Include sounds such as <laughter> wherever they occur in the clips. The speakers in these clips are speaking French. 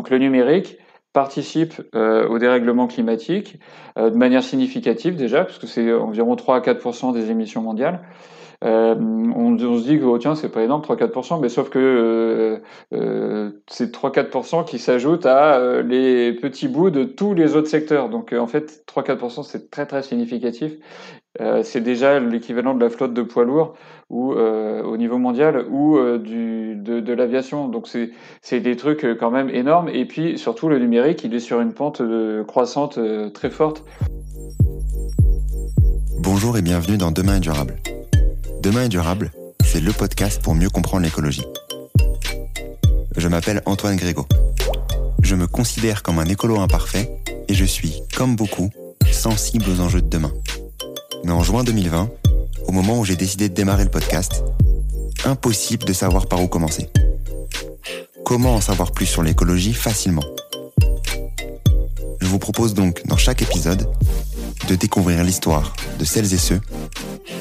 Donc le numérique participe au dérèglement climatique de manière significative déjà, puisque c'est environ 3 à 4% des émissions mondiales. Euh, on, se dit que oh, tiens c'est pas énorme 3-4%, mais sauf que euh, euh, c'est 3-4% qui s'ajoutent à euh, les petits bouts de tous les autres secteurs. Donc en fait 3-4% c'est très très significatif. C'est déjà l'équivalent de la flotte de poids lourds ou au niveau mondial ou du, de, l'aviation. Donc c'est c'est des trucs quand même énormes. Et puis surtout le numérique il est sur une pente croissante très forte. Bonjour et bienvenue dans Demain est durable Demain est durable, c'est le podcast pour mieux comprendre l'écologie. Je m'appelle Antoine Grégo. Je me considère comme un écolo imparfait et je suis, comme beaucoup, sensible aux enjeux de demain. Mais en juin 2020, au moment où j'ai décidé de démarrer le podcast, impossible de savoir par où commencer. Comment en savoir plus sur l'écologie facilement? Je vous propose donc, dans chaque épisode, de découvrir l'histoire de celles et ceux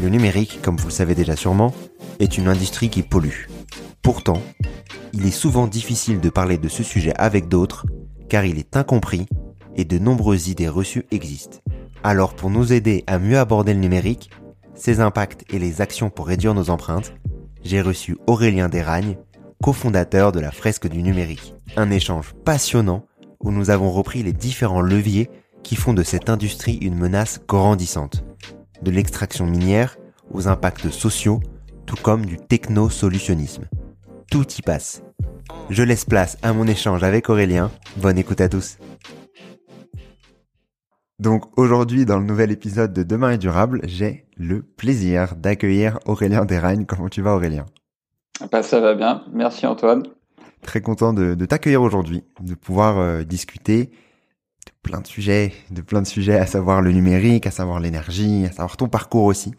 Le numérique, comme vous le savez déjà sûrement, est une industrie qui pollue. Pourtant, il est souvent difficile de parler de ce sujet avec d'autres, car il est incompris et de nombreuses idées reçues existent. Alors pour nous aider à mieux aborder le numérique, ses impacts et les actions pour réduire nos empreintes, j'ai reçu Aurélien Desragnes, cofondateur de la fresque du numérique. Un échange passionnant où nous avons repris les différents leviers qui font de cette industrie une menace grandissante. De l'extraction minière aux impacts sociaux, tout comme du techno-solutionnisme tout y passe. Je laisse place à mon échange avec Aurélien. Bonne écoute à tous. Donc aujourd'hui, dans le nouvel épisode de Demain est durable, j'ai le plaisir d'accueillir Aurélien Desragnes. Comment tu vas Aurélien? Bah, Ça va bien, merci Antoine. Très content de, t'accueillir aujourd'hui, de pouvoir euh, discuter plein de sujets, de plein de sujets, à savoir le numérique, à savoir l'énergie, à savoir ton parcours aussi,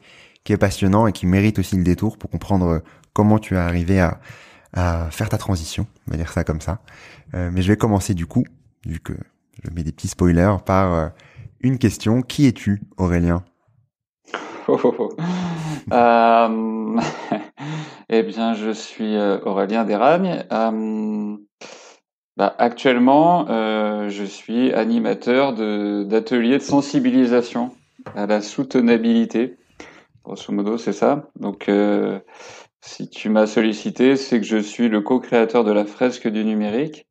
qui est passionnant et qui mérite aussi le détour pour comprendre euh, comment tu es arrivé à, à faire ta transition, on va dire ça comme ça. Euh, mais je vais commencer du coup, vu que je mets des petits spoilers, par euh, une question. Qui es-tu, Aurélien? Oh, oh, oh. <laughs> Euh, <laughs> Eh bien, je suis Aurélien Desragnes. Bah, actuellement, je suis animateur d'ateliers de, sensibilisation à la soutenabilité. Grosso modo, c'est ça. Donc, si tu m'as sollicité, c'est que je suis le co-créateur de la fresque du numérique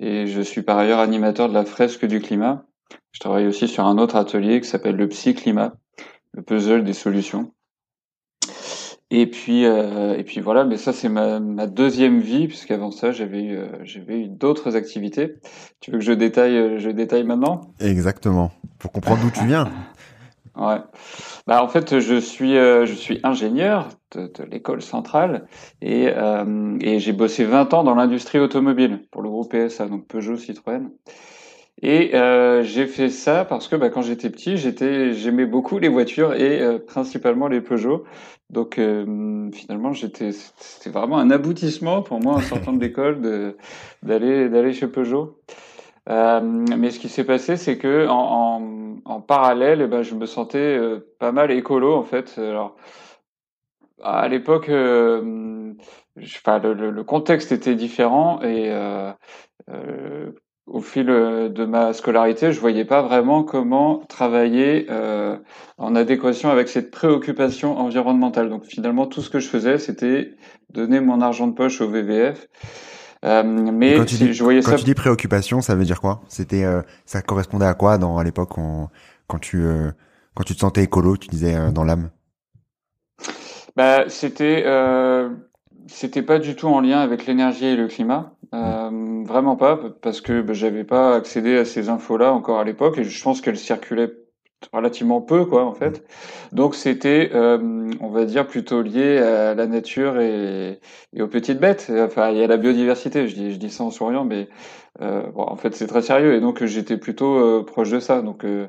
et je suis par ailleurs animateur de la fresque du climat. Je travaille aussi sur un autre atelier qui s'appelle le Psy-Climat, le puzzle des solutions. Et puis, euh, et puis voilà, mais ça c'est ma, deuxième vie, puisqu'avant ça j'avais eu, euh, j'avais eu d'autres activités. Tu veux que je détaille, euh, je détaille maintenant? Exactement, pour comprendre d'où tu viens. <laughs> Ouais. Bah, en fait, je suis, euh, je suis ingénieur de, de l'école centrale et, euh, et j'ai bossé 20 ans dans l'industrie automobile pour le groupe PSA, donc Peugeot, Citroën. Et euh, j'ai fait ça parce que bah, quand j'étais petit, j'aimais beaucoup les voitures et euh, principalement les Peugeot. Donc euh, finalement, j'étais, c'était vraiment un aboutissement pour moi en sortant de l'école d'aller, d'aller chez Peugeot. Mais ce qui s'est passé, c'est que en, en, parallèle, eh ben, je me sentais pas mal écolo en fait. Alors à l'époque, le, le, contexte était différent et au fil de ma scolarité, je voyais pas vraiment comment travailler en adéquation avec cette préoccupation environnementale. Donc finalement, tout ce que je faisais, c'était donner mon argent de poche au VVF euh, mais quand tu dis, je voyais quand tu dis préoccupation, ça veut dire quoi? C'était, euh, ça correspondait à quoi dans à l'époque quand tu euh, Quand tu te sentais écolo, tu disais dans l'âme? Bah, c'était euh, c'était pas du tout en lien avec l'énergie et le climat, euh, vraiment pas, parce que bah, j'avais pas accédé à ces infos-là encore à l'époque, et je pense qu'elles circulaient relativement peu, quoi, en fait. Donc c'était, euh, on va dire, plutôt lié à la nature et, aux petites bêtes, enfin, à la biodiversité. Je dis, je dis ça en souriant, mais euh, bon, en fait, c'est très sérieux, et donc j'étais plutôt euh, proche de ça. Donc euh,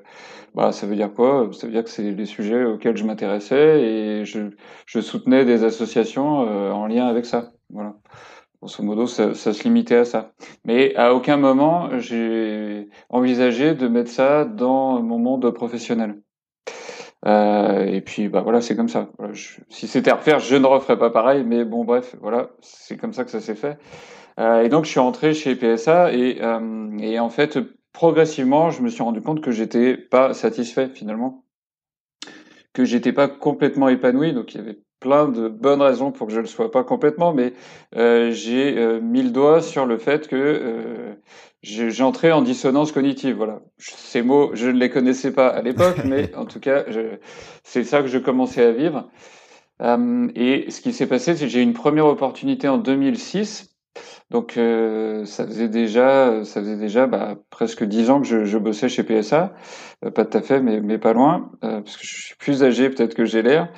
bah, ça veut dire quoi? Ça veut dire que c'est les sujets auxquels je m'intéressais et je, je, soutenais des associations euh, en lien avec ça. Voilà. Grosso modo, ça, ça, se limitait à ça. Mais à aucun moment, j'ai envisagé de mettre ça dans mon monde professionnel. Euh, et puis, bah voilà, c'est comme ça. si c'était à refaire, je ne referais pas pareil. Mais bon, bref, voilà, c'est comme ça que ça s'est fait. Euh, et donc, je suis rentré chez PSA et, euh, et en fait, progressivement, je me suis rendu compte que j'étais pas satisfait finalement, que j'étais pas complètement épanoui. Donc il y avait plein de bonnes raisons pour que je le sois pas complètement, mais euh, j'ai euh, mis le doigt sur le fait que euh, j'entrais en dissonance cognitive. Voilà, ces mots, je ne les connaissais pas à l'époque, mais <laughs> en tout cas, c'est ça que je commençais à vivre. Euh, et ce qui s'est passé, c'est que j'ai eu une première opportunité en 2006 donc euh, ça faisait déjà, ça faisait déjà bah, presque dix ans que je, je, bossais chez PSA, euh, pas tout à fait, mais, mais pas loin, euh, parce que je suis plus âgé peut-être que j'ai l'air.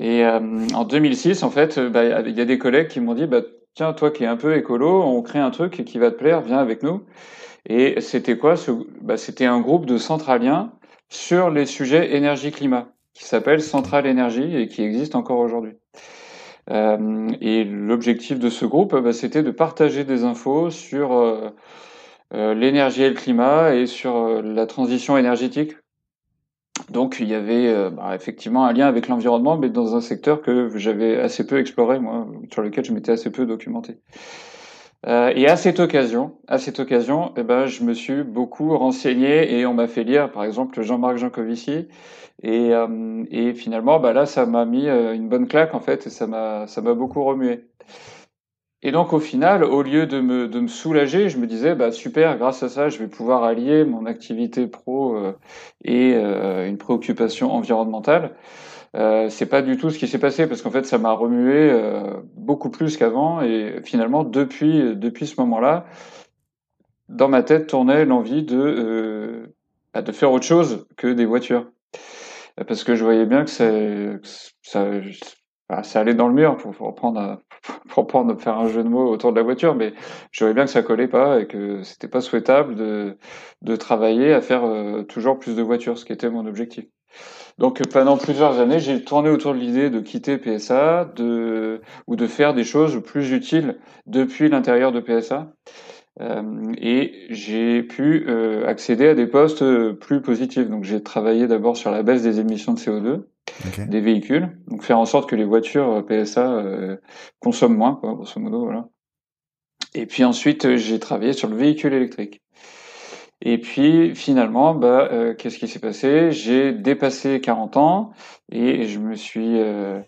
Et en 2006, en fait, bah, il y a des collègues qui m'ont dit, bah, tiens, toi qui es un peu écolo, on crée un truc qui va te plaire, viens avec nous. Et c'était quoi ce, bah, C'était un groupe de centraliens sur les sujets énergie-climat, qui s'appelle Centrale Énergie et qui existe encore aujourd'hui. Euh, et l'objectif de ce groupe, bah, c'était de partager des infos sur euh, euh, l'énergie et le climat et sur la transition énergétique. Donc il y avait bah, effectivement un lien avec l'environnement, mais dans un secteur que j'avais assez peu exploré, moi, sur lequel je m'étais assez peu documenté. Euh, et à cette occasion, à cette occasion, eh ben, je me suis beaucoup renseigné et on m'a fait lire, par exemple, Jean-Marc Jancovici. Et, euh, et finalement, bah là, ça m'a mis euh, une bonne claque en fait, et ça m'a, ça m'a beaucoup remué. Et donc, au final, au lieu de me, de me soulager, je me disais, bah super, grâce à ça, je vais pouvoir allier mon activité pro et une préoccupation environnementale. Euh, c'est pas du tout ce qui s'est passé parce qu'en fait ça m'a remué euh, beaucoup plus qu'avant. Et finalement depuis depuis ce moment-là dans ma tête tournait l'envie de euh, bah, de faire autre chose que des voitures. Parce que je voyais bien que ça ça, bah, ça allait dans le mur pour, pour reprendre <laughs> pour prendre faire un jeu de mots autour de la voiture. Mais je voyais bien que ça collait pas et que c'était pas souhaitable de de travailler à faire euh, toujours plus de voitures ce qui était mon objectif donc pendant plusieurs années, j'ai tourné autour de l'idée de quitter PSA, de ou de faire des choses plus utiles depuis l'intérieur de PSA. Euh, et j'ai pu euh, accéder à des postes euh, plus positifs. Donc j'ai travaillé d'abord sur la baisse des émissions de CO2 des véhicules, donc faire en sorte que les voitures PSA consomment moins, quoi, grosso modo, voilà. Et puis ensuite j'ai travaillé sur le véhicule électrique. Et puis finalement, bah, euh, qu'est-ce qui s'est passé? J'ai dépassé 40 ans et je me suis euh,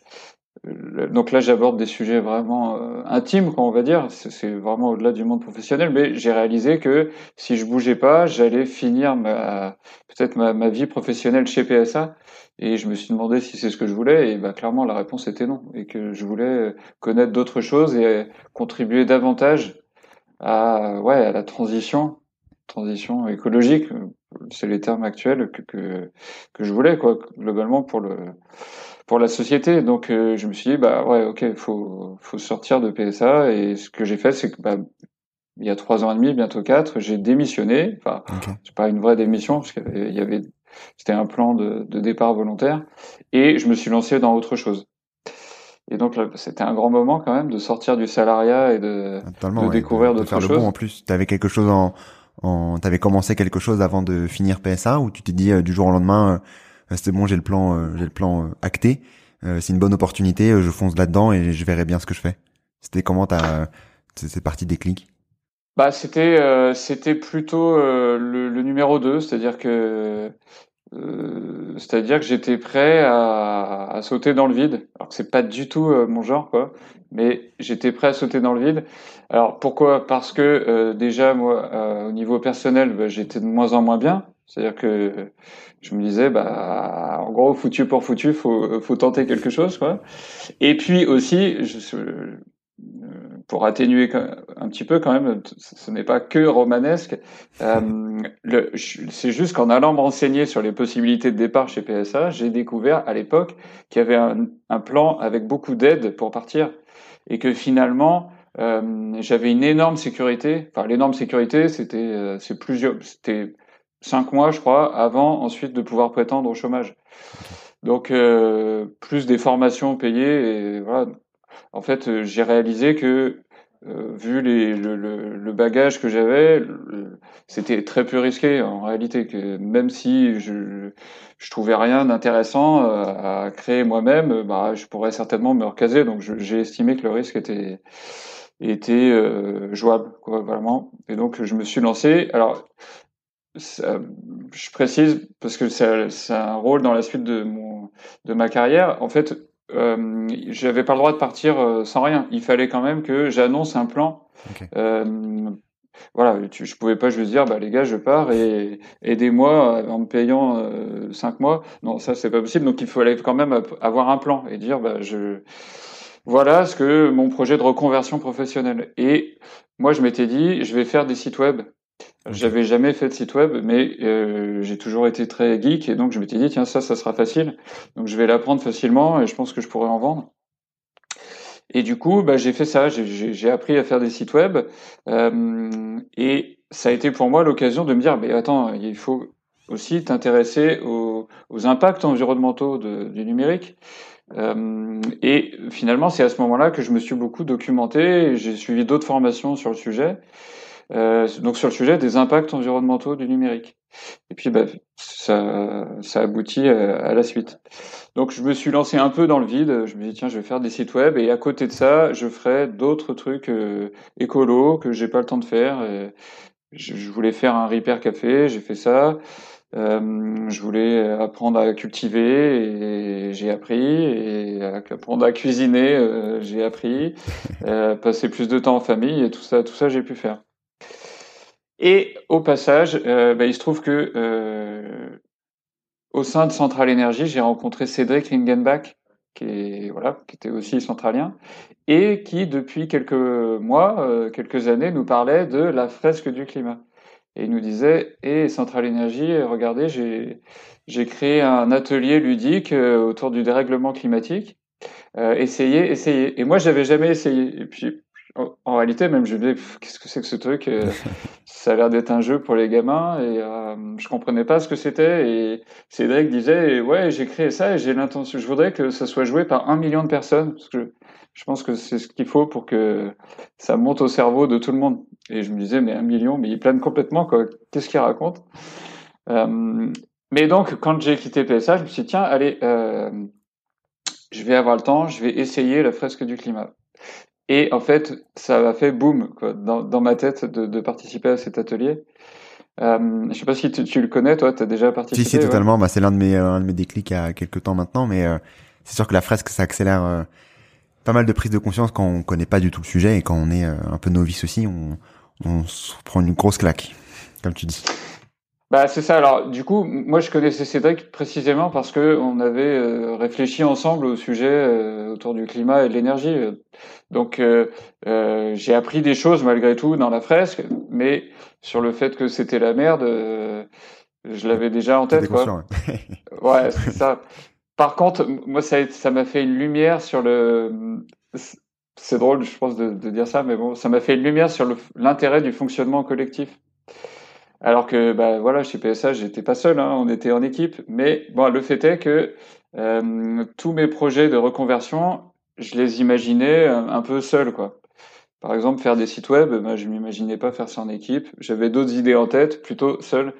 donc là j'aborde des sujets vraiment euh, intimes, on va dire. C'est vraiment au-delà du monde professionnel, mais j'ai réalisé que si je bougeais pas, j'allais finir peut-être ma, ma, vie professionnelle chez PSA. Et je me suis demandé si c'est ce que je voulais, et bah, clairement la réponse était non, et que je voulais connaître d'autres choses et contribuer davantage à ouais à la transition transition écologique, c'est les termes actuels que, que, que je voulais quoi globalement pour le pour la société. Donc euh, je me suis dit bah ouais ok faut faut sortir de PSA et ce que j'ai fait c'est que bah, il y a trois ans et demi bientôt quatre j'ai démissionné enfin c'est pas une vraie démission parce qu'il y avait c'était un plan de, de départ volontaire et je me suis lancé dans autre chose. Et donc c'était un grand moment quand même de sortir du salariat et de, de découvrir d'autres choses. en plus, tu avais quelque chose en, T'avais commencé quelque chose avant de finir PSA ou tu t'es dit euh, du jour au lendemain, euh, c'est bon, j'ai le plan, euh, j'ai le plan acté, c'est une bonne opportunité, je fonce là-dedans et je verrai bien ce que je fais. C'était comment ta c'est parti des clics Bah c'était c'était plutôt le, le, numéro 2, c'est-à-dire que c'est-à-dire que j'étais prêt à, à, sauter dans le vide. Alors que c'est pas du tout euh, mon genre, quoi. Mais j'étais prêt à sauter dans le vide. Alors pourquoi? Parce que euh, déjà moi, au niveau personnel, bah, j'étais de moins en moins bien. C'est-à-dire que je me disais, bah, en gros, foutu pour foutu, faut, faut tenter quelque chose, quoi. Et puis aussi, je, pour atténuer un petit peu quand même, ce n'est pas que romanesque. Euh, <laughs> c'est juste qu'en allant me renseigner sur les possibilités de départ chez PSA, j'ai découvert à l'époque qu'il y avait un, un, plan avec beaucoup d'aides pour partir et que finalement euh, j'avais une énorme sécurité. Enfin, l'énorme sécurité, c'était euh, c'est plusieurs, c'était cinq mois, je crois, avant ensuite de pouvoir prétendre au chômage. Donc euh, plus des formations payées et voilà. En fait, j'ai réalisé que vu les, le, bagage que j'avais, c'était très peu risqué en réalité. Que même si je, je trouvais rien d'intéressant à créer moi-même, bah, je pourrais certainement me recaser. Donc j'ai estimé que le risque était était euh, jouable, vraiment. Et donc, je me suis lancé. Alors, je précise parce que c'est un rôle dans la suite de mon de ma carrière. En fait, euh, j'avais pas le droit de partir euh, sans rien. Il fallait quand même que j'annonce un plan. Euh, voilà, tu, je pouvais pas juste dire, bah les gars, je pars et aidez-moi en me payant euh, cinq mois. Non, ça c'est pas possible. Donc il fallait quand même avoir un plan et dire, bah je voilà ce que mon projet de reconversion professionnelle. Et moi, je m'étais dit, je vais faire des sites web. J'avais jamais fait de site web, mais euh, j'ai toujours été très geek et donc je m'étais dit tiens ça, ça sera facile. Donc je vais l'apprendre facilement et je pense que je pourrais en vendre. Et du coup, bah, j'ai fait ça. J'ai appris à faire des sites web euh, et ça a été pour moi l'occasion de me dire mais attends, il faut aussi t'intéresser aux, impacts environnementaux du numérique. Euh, et finalement, c'est à ce moment-là que je me suis beaucoup documenté. J'ai suivi d'autres formations sur le sujet. Euh, donc sur le sujet des impacts environnementaux du numérique. Et puis bah, ça, ça aboutit à, la suite. Donc je me suis lancé un peu dans le vide. Je me dis tiens, je vais faire des sites web et à côté de ça, je ferai d'autres trucs euh, écolos que j'ai pas le temps de faire. je, voulais faire un repair café, j'ai fait ça. Euh, je voulais apprendre à cultiver et j'ai appris et apprendre à cuisiner euh, j'ai appris euh, passer plus de temps en famille et tout ça tout ça j'ai pu faire et au passage euh, bah, il se trouve que euh, au sein de Central Énergie j'ai rencontré Cédric Ringenbach qui est voilà qui était aussi centralien et qui depuis quelques mois quelques années nous parlait de la fresque du climat et il nous disait et eh, Centrale Énergie, regardez, j'ai j'ai créé un atelier ludique euh, autour du dérèglement climatique. Euh, essayez, essayez. Et moi, j'avais jamais essayé. Et puis, en, réalité, même je me disais, qu'est-ce que c'est que ce truc euh, <laughs> Ça a l'air d'être un jeu pour les gamins et euh, je comprenais pas ce que c'était. Et Cédric disait, ouais, j'ai créé ça et j'ai l'intention, je voudrais que ça soit joué par un million de personnes parce que je pense que c'est ce qu'il faut pour que ça monte au cerveau de tout le monde. Et je me disais, mais un million, mais il plane complètement, quoi. Qu'est-ce qu'il raconte? Euh, Mais donc, quand j'ai quitté PSA, je me suis dit, tiens, allez, euh, je vais avoir le temps, je vais essayer la fresque du climat. Et en fait, ça a fait boum quoi, dans, dans ma tête de, de, participer à cet atelier. Euh, je sais pas si tu, tu le connais, toi, tu as déjà participé. Si, si, totalement. Bah, c'est l'un de mes, un de mes déclics il y a quelques temps maintenant, mais euh, c'est sûr que la fresque, ça accélère euh, pas mal de prise de conscience quand on connaît pas du tout le sujet et quand on est euh, un peu novice aussi, on, on se prend une grosse claque, comme tu dis. Bah c'est ça. Alors du coup, moi je connaissais Cédric précisément parce que on avait euh, réfléchi ensemble au sujet euh, autour du climat et de l'énergie. Donc euh, j'ai appris des choses malgré tout dans la fresque, mais sur le fait que c'était la merde, je l'avais déjà en tête. Quoi. ouais, c'est ça. Par contre, moi ça ça m'a fait une lumière sur le c'est drôle, je pense, de, de, dire ça, mais bon, ça m'a fait une lumière sur l'intérêt du fonctionnement collectif. Alors que, bah, voilà, chez PSA, j'étais pas seul, hein, on était en équipe, mais bon, le fait est que euh, tous mes projets de reconversion, je les imaginais un, peu seul, quoi. Par exemple, faire des sites web, bah, je m'imaginais pas faire ça en équipe. J'avais d'autres idées en tête, plutôt seul.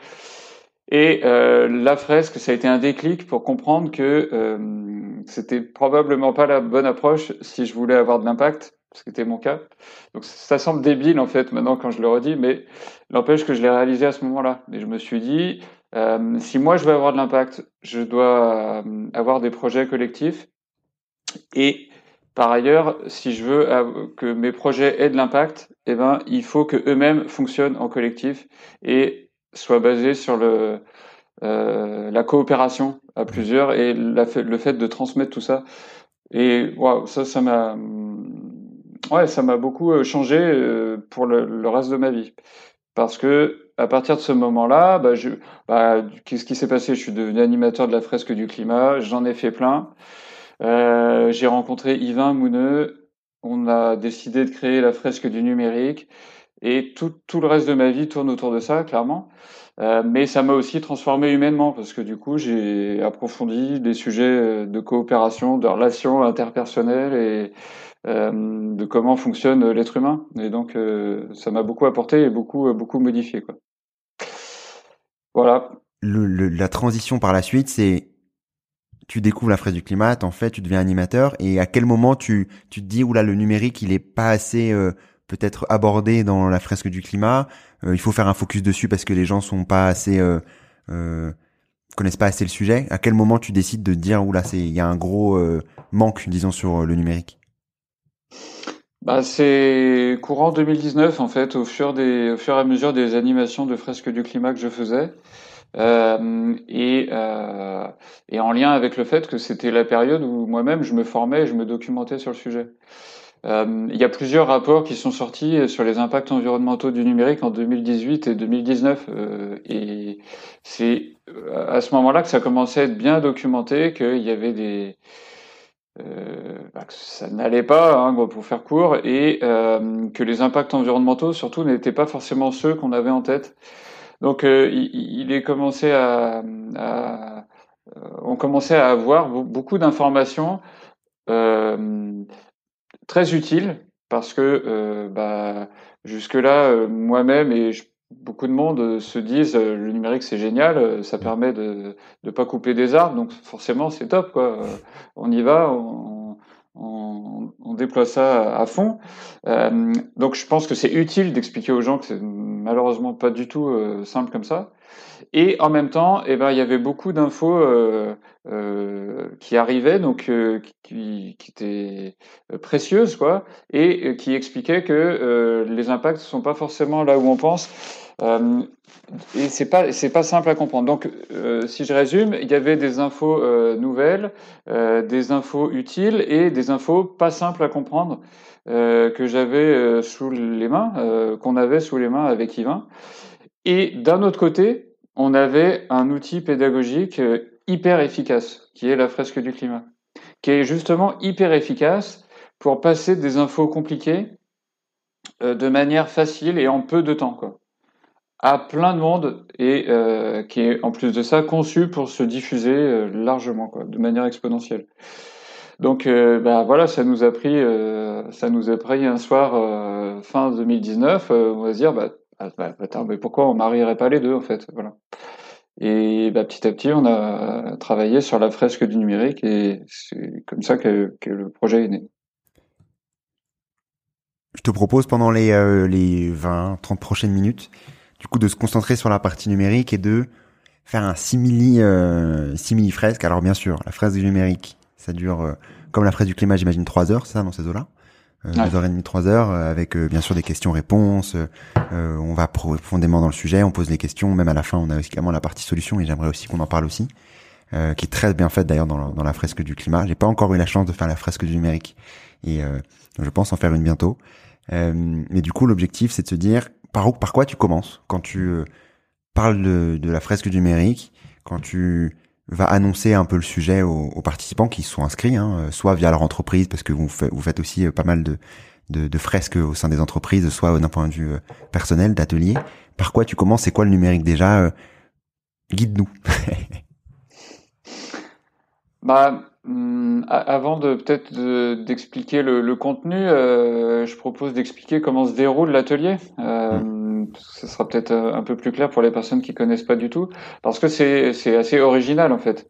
Et euh, la fresque, ça a été un déclic pour comprendre que euh, c'était probablement pas la bonne approche si je voulais avoir de l'impact, ce qui était mon cas. Donc ça semble débile en fait maintenant quand je le redis, mais n'empêche que je l'ai réalisé à ce moment-là. Et je me suis dit, euh, si moi je veux avoir de l'impact, je dois euh, avoir des projets collectifs. Et par ailleurs, si je veux que mes projets aient de l'impact, eh ben il faut que eux-mêmes fonctionnent en collectif. Et soit basé sur le euh, la coopération à plusieurs et le fait de transmettre tout ça. Et waouh, ça, ça m'a, ouais, ça m'a beaucoup euh, changé euh, pour le, reste de ma vie, parce que à partir de ce moment-là, bah, bah, qu'est-ce qui s'est passé? Je suis devenu animateur de la fresque du climat, j'en ai fait plein. Euh, j'ai rencontré Yvain Mouneux, on a décidé de créer la fresque du numérique, et tout, le reste de ma vie tourne autour de ça, clairement. Mais ça m'a aussi transformé humainement parce que du coup j'ai approfondi des sujets de coopération, de relations interpersonnelles et de comment fonctionne l'être humain. Et donc euh, ça m'a beaucoup apporté et beaucoup beaucoup modifié quoi. Voilà. Le, le, la transition par la suite, c'est tu découvres la fraise du climat, en fait, tu deviens animateur, et à quel moment tu, tu te dis, oula, le numérique, il est pas assez euh, peut-être abordé dans la fresque du climat, euh, il faut faire un focus dessus parce que les gens sont pas assez euh, euh, connaissent pas assez le sujet. À quel moment tu décides de dire oula c'est il y a un gros euh, manque disons sur le numérique? Bah, c'est courant 2019 en fait, au fur, et à mesure des animations de fresques du climat que je faisais. Euh, et, euh, et en lien avec le fait que c'était la période où moi-même je me formais et je me documentais sur le sujet. Euh, il y a plusieurs rapports qui sont sortis sur les impacts environnementaux du numérique en 2018 et 2019. Euh, et c'est à ce moment-là que ça commençait à être bien documenté, qu'il y avait des... Euh, bah, que ça n'allait pas, hein, pour faire court, et euh, que les impacts environnementaux, surtout, n'étaient pas forcément ceux qu'on avait en tête. Donc, il, il, est commencé à, on commençait à avoir beaucoup d'informations euh, très utile parce que euh, bah, jusque-là, euh, moi-même et je, beaucoup de monde euh, se disent euh, le numérique c'est génial, ça permet de ne pas couper des arbres, donc forcément c'est top. Quoi. On y va, on, on, on déploie ça à fond. Euh, donc je pense que c'est utile d'expliquer aux gens que c'est malheureusement pas du tout simple comme ça. Et en même temps, eh ben, il y avait beaucoup d'infos euh, euh, qui arrivaient, donc euh, qui, qui, étaient précieuses, quoi, et qui expliquaient que les impacts ne sont pas forcément là où on pense. et c'est pas c'est pas simple à comprendre. Donc, si je résume, il y avait des infos nouvelles, des infos utiles et des infos pas simples à comprendre que j'avais sous les mains, qu'on avait sous les mains avec Yvain. Et d'un autre côté, on avait un outil pédagogique euh, hyper efficace, qui est la fresque du climat, qui est justement hyper efficace pour passer des infos compliquées euh, de manière facile et en peu de temps, à plein de monde et euh, qui est en plus de ça conçu pour se diffuser largement, de manière exponentielle. Donc, bah, voilà, ça nous a pris, ça nous a pris un soir fin 2019, on va dire, bah, ah, bah, attends, mais pourquoi on marierait pas les deux en fait? Voilà. Et bah, petit à petit, on a travaillé sur la fresque du numérique et c'est comme ça que, le projet est né. Je te propose pendant les, euh, les 20, 30 prochaines minutes, du coup, de se concentrer sur la partie numérique et de faire un simili, euh, simili fresque. Alors bien sûr, la fresque du numérique, ça dure, euh, comme la fresque du climat, j'imagine, trois heures, ça, dans ces eaux-là euh, deux heures et demie, trois heures, euh, avec euh, bien sûr des questions-réponses. on va profondément dans le sujet, on pose des questions. Même à la fin, on a également la partie solution, et j'aimerais aussi qu'on en parle aussi, qui est très bien faite d'ailleurs dans, dans, la fresque du climat. J'ai pas encore eu la chance de faire la fresque du numérique, et je pense en faire une bientôt. mais du coup, l'objectif, c'est de se dire par où, par quoi tu commences? Quand tu parles de, de la fresque du numérique, quand tu va annoncer un peu le sujet aux, participants qui sont inscrits, hein, euh, soit via leur entreprise, parce que vous, faites, aussi euh, pas mal de, fresques au sein des entreprises, soit d'un point de vue euh, personnel, d'atelier. Par quoi tu commences? C'est quoi le numérique déjà? Guide-nous. <laughs> bah, avant de peut-être d'expliquer le, le, contenu, euh, je propose d'expliquer comment se déroule l'atelier. Euh, mmh ce sera peut-être euh, un peu plus clair pour les personnes qui connaissent pas du tout, parce que c'est c'est assez original en fait.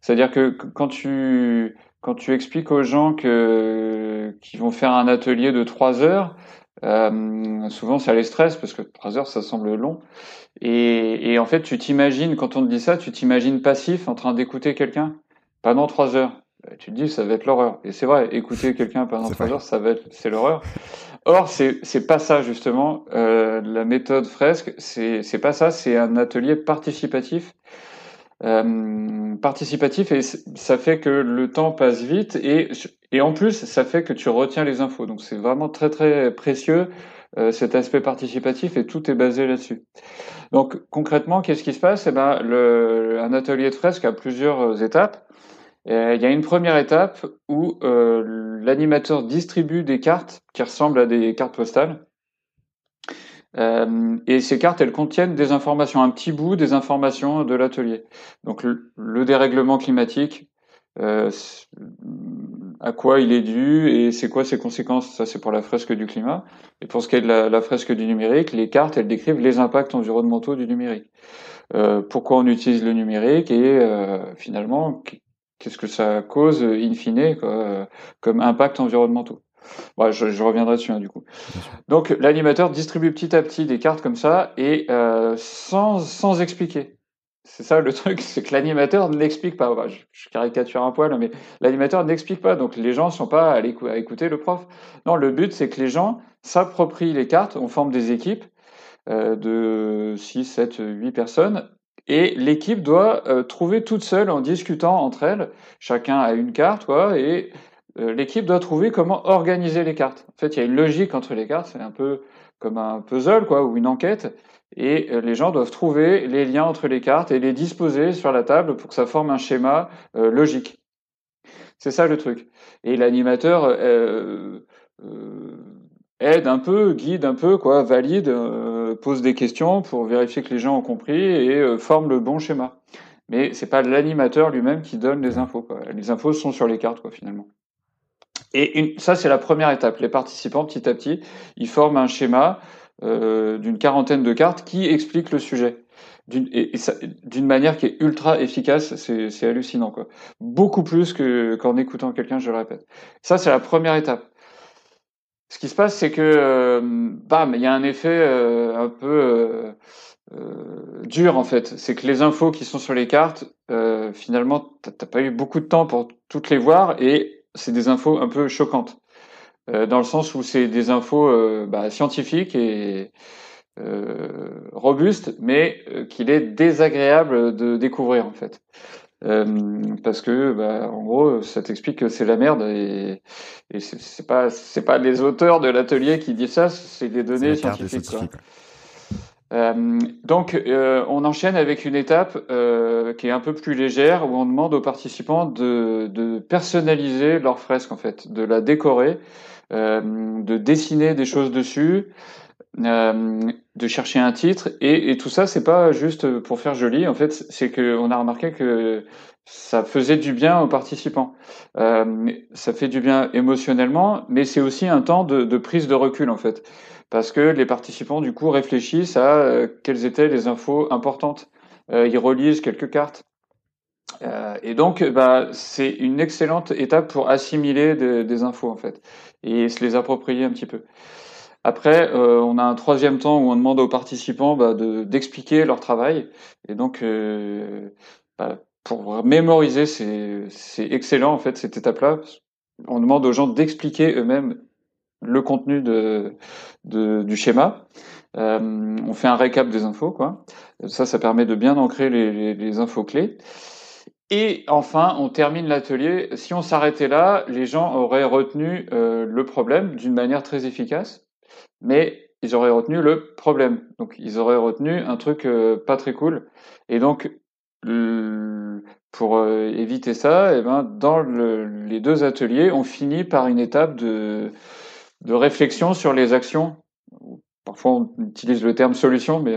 C'est-à-dire que quand tu quand tu expliques aux gens que qui vont faire un atelier de trois heures, euh, souvent ça les stresse parce que trois heures ça semble long. Et, et en fait tu t'imagines quand on te dit ça, tu t'imagines passif en train d'écouter quelqu'un pendant trois heures. Tu te dis ça va être l'horreur. Et c'est vrai, écouter quelqu'un pendant trois heures, ça va être c'est l'horreur. Or, c'est c'est pas ça justement. Euh, la méthode fresque, c'est c'est pas ça. C'est un atelier participatif, euh, participatif, et ça fait que le temps passe vite et et en plus, ça fait que tu retiens les infos. Donc, c'est vraiment très très précieux euh, cet aspect participatif et tout est basé là-dessus. Donc, concrètement, qu'est-ce qui se passe? Eh ben, le, un atelier de fresque a plusieurs étapes. Euh, il y a une première étape où euh, l'animateur distribue des cartes qui ressemblent à des cartes postales. Euh, et ces cartes, elles contiennent des informations, un petit bout des informations de l'atelier. Donc le, dérèglement climatique, à quoi il est dû et c'est quoi ses conséquences? Ça, c'est pour la fresque du climat. Et pour ce qui est de la, la, fresque du numérique, les cartes, elles décrivent les impacts environnementaux du numérique. Pourquoi on utilise le numérique et finalement qu'est-ce que ça cause in fine quoi, comme impact environnementaux. Bon, je, je, reviendrai dessus hein, du coup. Donc l'animateur distribue petit à petit des cartes comme ça et euh, sans, sans expliquer. C'est ça le truc, c'est que l'animateur n'explique pas. je, je, caricature un poil, mais l'animateur n'explique pas. Donc les gens sont pas à, à écouter le prof. Non, le but c'est que les gens s'approprient les cartes. On forme des équipes euh, de 6, 7, 8 personnes et l'équipe doit euh, trouver toute seule en discutant entre elles. Chacun a une carte, quoi, et euh, l'équipe doit trouver comment organiser les cartes. En fait, il y a une logique entre les cartes. C'est un peu comme un puzzle, quoi, ou une enquête. Et euh, les gens doivent trouver les liens entre les cartes et les disposer sur la table pour que ça forme un schéma logique. C'est ça le truc. Et l'animateur aide un peu, guide un peu, quoi, valide, pose des questions pour vérifier que les gens ont compris et euh, forme le bon schéma. Mais c'est pas l'animateur lui-même qui donne les infos. Les infos sont sur les cartes, quoi, finalement. Et ça, c'est la première étape. Les participants, petit à petit, ils forment un schéma euh, d'une quarantaine de cartes qui explique le sujet. D'une, manière qui est ultra efficace, c'est, hallucinant, quoi. Beaucoup plus que, qu'en écoutant quelqu'un, je le répète. Ça, c'est la première étape. Ce qui se passe, c'est que euh, bam, il y a un effet euh, un peu euh, euh, dur en fait. C'est que les infos qui sont sur les cartes, euh, finalement, t'as pas eu beaucoup de temps pour toutes les voir et c'est des infos un peu choquantes, dans le sens où c'est des infos bah, scientifiques et robustes, mais qu'il est désagréable de découvrir en fait. Euh, parce que, bah, en gros, ça t'explique que c'est la merde et, et c'est pas c'est pas les auteurs de l'atelier qui disent ça, c'est des données scientifiques. Euh, donc, euh, on enchaîne avec une étape euh, qui est un peu plus légère, où on demande aux participants de, de personnaliser leur fresque, en fait, de la décorer, de dessiner des choses dessus, de chercher un titre et, tout ça c'est pas juste pour faire joli. En fait c'est que on a remarqué que ça faisait du bien aux participants. Euh, ça fait du bien émotionnellement mais c'est aussi un temps de, prise de recul en fait. Parce que les participants du coup réfléchissent à euh, quelles étaient les infos importantes. Euh, ils relisent quelques cartes. Euh, et donc bah, c'est une excellente étape pour assimiler de, des infos en fait et se les approprier un petit peu après, euh, on a un troisième temps où on demande aux participants bah, d'expliquer leur travail. Et donc, euh, bah, pour mémoriser, c'est excellent en fait cette étape-là. On demande aux gens d'expliquer eux-mêmes le contenu du schéma. Euh, on fait un récap des infos, quoi. Ça, ça permet de bien ancrer les, infos clés. Et enfin, on termine l'atelier. Si on s'arrêtait là, les gens auraient retenu le problème d'une manière très efficace mais ils auraient retenu le problème. Donc ils auraient retenu un truc euh, pas très cool. Et donc pour euh, éviter ça, eh ben dans le, les deux ateliers, on finit par une étape de de réflexion sur les actions. Parfois on utilise le terme solution, mais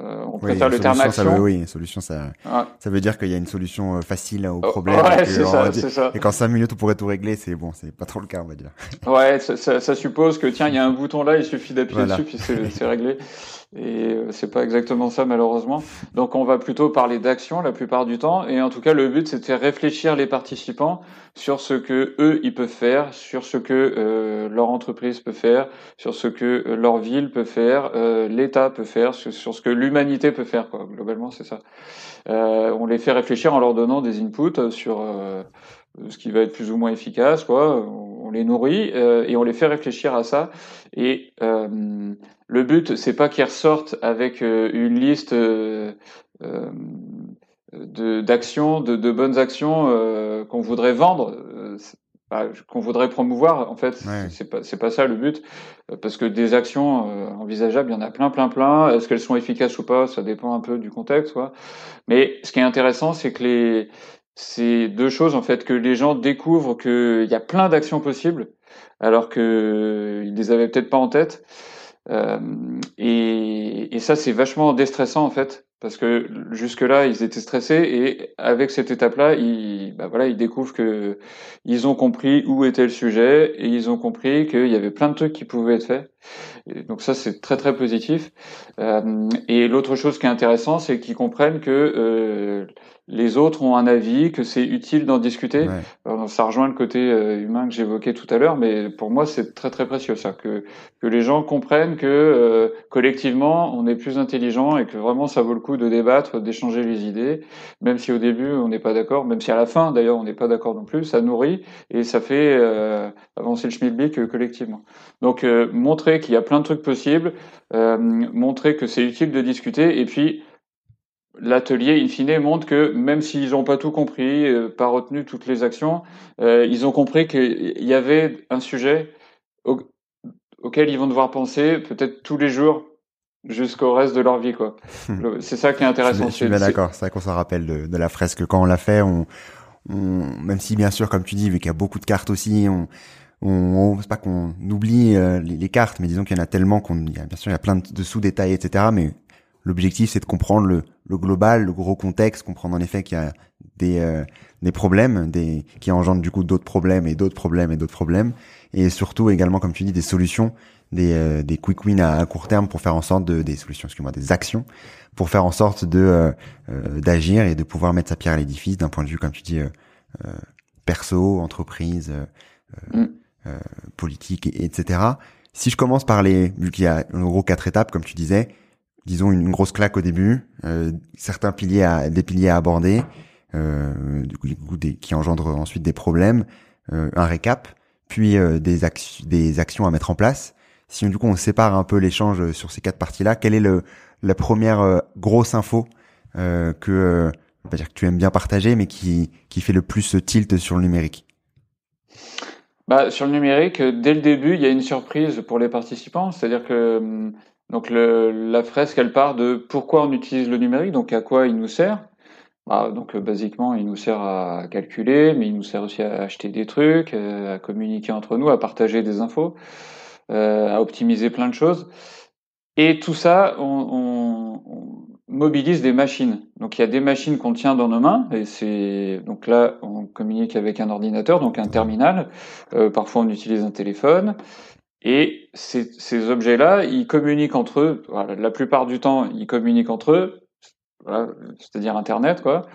euh, on préfère le terme action. Ça veut, oui, solution, ça, ouais. ça veut dire qu'il y a une solution euh, facile au oh, problème. Ouais, et, c'est ça, c'est ça. et qu'en cinq minutes on pourrait tout régler, c'est bon, c'est pas trop le cas, on va dire. Ouais, ça, ça, ça suppose que tiens, il y a un bouton là, il suffit d'appuyer voilà. dessus, puis c'est réglé. <laughs> Et euh, c'est pas exactement ça malheureusement. Donc on va plutôt parler d'action la plupart du temps. Et en tout cas, le but c'était réfléchir les participants sur ce que eux ils peuvent faire, sur ce que euh, leur entreprise peut faire, sur ce que euh, leur ville peut faire, euh, l'État peut faire, sur, ce que l'humanité peut faire. Quoi. Globalement, c'est ça. Euh, on les fait réfléchir en leur donnant des inputs sur ce qui va être plus ou moins efficace. Quoi. On les nourrit et on les fait réfléchir à ça. Et le but, c'est pas qu'ils ressortent avec une liste d'actions, de, de, bonnes actions qu'on voudrait vendre. Bah, qu'on voudrait promouvoir. En fait, c'est pas c'est pas ça le but, parce que des actions euh, envisageables, il y en a plein, plein, plein. Est-ce qu'elles sont efficaces ou pas? Ça dépend un peu du contexte, quoi. Mais ce qui est intéressant, c'est que les c'est deux choses en fait que les gens découvrent qu'il y a plein d'actions possibles, alors que ils les avaient peut-être pas en tête. Euh, et, et ça, c'est vachement déstressant en fait parce que jusque-là, ils étaient stressés et avec cette étape-là, ils, bah voilà, ils découvrent que ils ont compris où était le sujet et ils ont compris qu'il y avait plein de trucs qui pouvaient être faits. Donc ça, c'est très très positif. Euh, et l'autre chose qui est intéressant, c'est qu'ils comprennent que euh, les autres ont un avis, que c'est utile d'en discuter. ça rejoint le côté euh, humain que j'évoquais tout à l'heure, mais pour moi c'est très très précieux ça, que que les gens comprennent que collectivement on est plus intelligent et que vraiment ça vaut le coup de débattre, d'échanger les idées, même si au début on n'est pas d'accord, même si à la fin d'ailleurs on n'est pas d'accord non plus, ça nourrit et ça fait avancer le schmilblick collectivement. Donc montrer qu'il y a plein de trucs possibles, montrer que c'est utile de discuter et puis l'atelier, in fine, montre que même s'ils n'ont pas tout compris, euh, pas retenu toutes les actions, euh, ils ont compris qu'il y avait un sujet auquel ils vont devoir penser peut-être tous les jours jusqu'au reste de leur vie. quoi. c'est ça qui est intéressant. Je suis bien d'accord, c'est vrai qu'on s'en rappelle de, la fresque. Quand on l'a fait, on, même si bien sûr, comme tu dis, vu qu'il y a beaucoup de cartes aussi, on on, c'est pas qu'on oublie euh, les, cartes, mais disons qu'il y en a tellement qu'on, bien sûr, il y a plein de, sous-détails, etc. Mais L'objectif, c'est de comprendre le, le, global, le gros contexte, comprendre en effet qu'il y a des, euh, des problèmes, des, qui engendrent du coup d'autres problèmes et d'autres problèmes et d'autres problèmes, et surtout également, comme tu dis, des solutions, des, euh, des quick wins à, court terme pour faire en sorte de, des solutions, excuse-moi, des actions pour faire en sorte de euh, d'agir et de pouvoir mettre sa pierre à l'édifice d'un point de vue, comme tu dis, perso, entreprise, mm. Politique, etc. Si je commence par les, vu qu'il y a en gros quatre étapes, comme tu disais, disons une grosse claque au début, euh, certains piliers à, des piliers à aborder, euh, du coup, des, qui engendrent ensuite des problèmes, euh, un récap, puis euh, des, des actions à mettre en place. Si du coup on sépare un peu l'échange sur ces quatre parties-là, quelle est le, la première euh, grosse info que, on dire que tu aimes bien partager, mais qui, qui fait le plus tilt sur le numérique? Bah, sur le numérique, dès le début, il y a une surprise pour les participants, c'est-à-dire que hum, donc la fresque, elle part de pourquoi on utilise le numérique, donc à quoi il nous sert. Bah, donc euh, basiquement, il nous sert à calculer, mais il nous sert aussi à acheter des trucs, euh, à communiquer entre nous, à partager des infos, euh, à optimiser plein de choses. Et tout ça, on, on, mobilise des machines. Donc il y a des machines qu'on tient dans nos mains, et c'est donc là communique avec un ordinateur, donc un terminal. Euh, parfois on utilise un téléphone. Et ces, objets-là, ils communiquent entre eux. la plupart du temps, ils communiquent entre eux, c'est-à-dire Internet, quoi.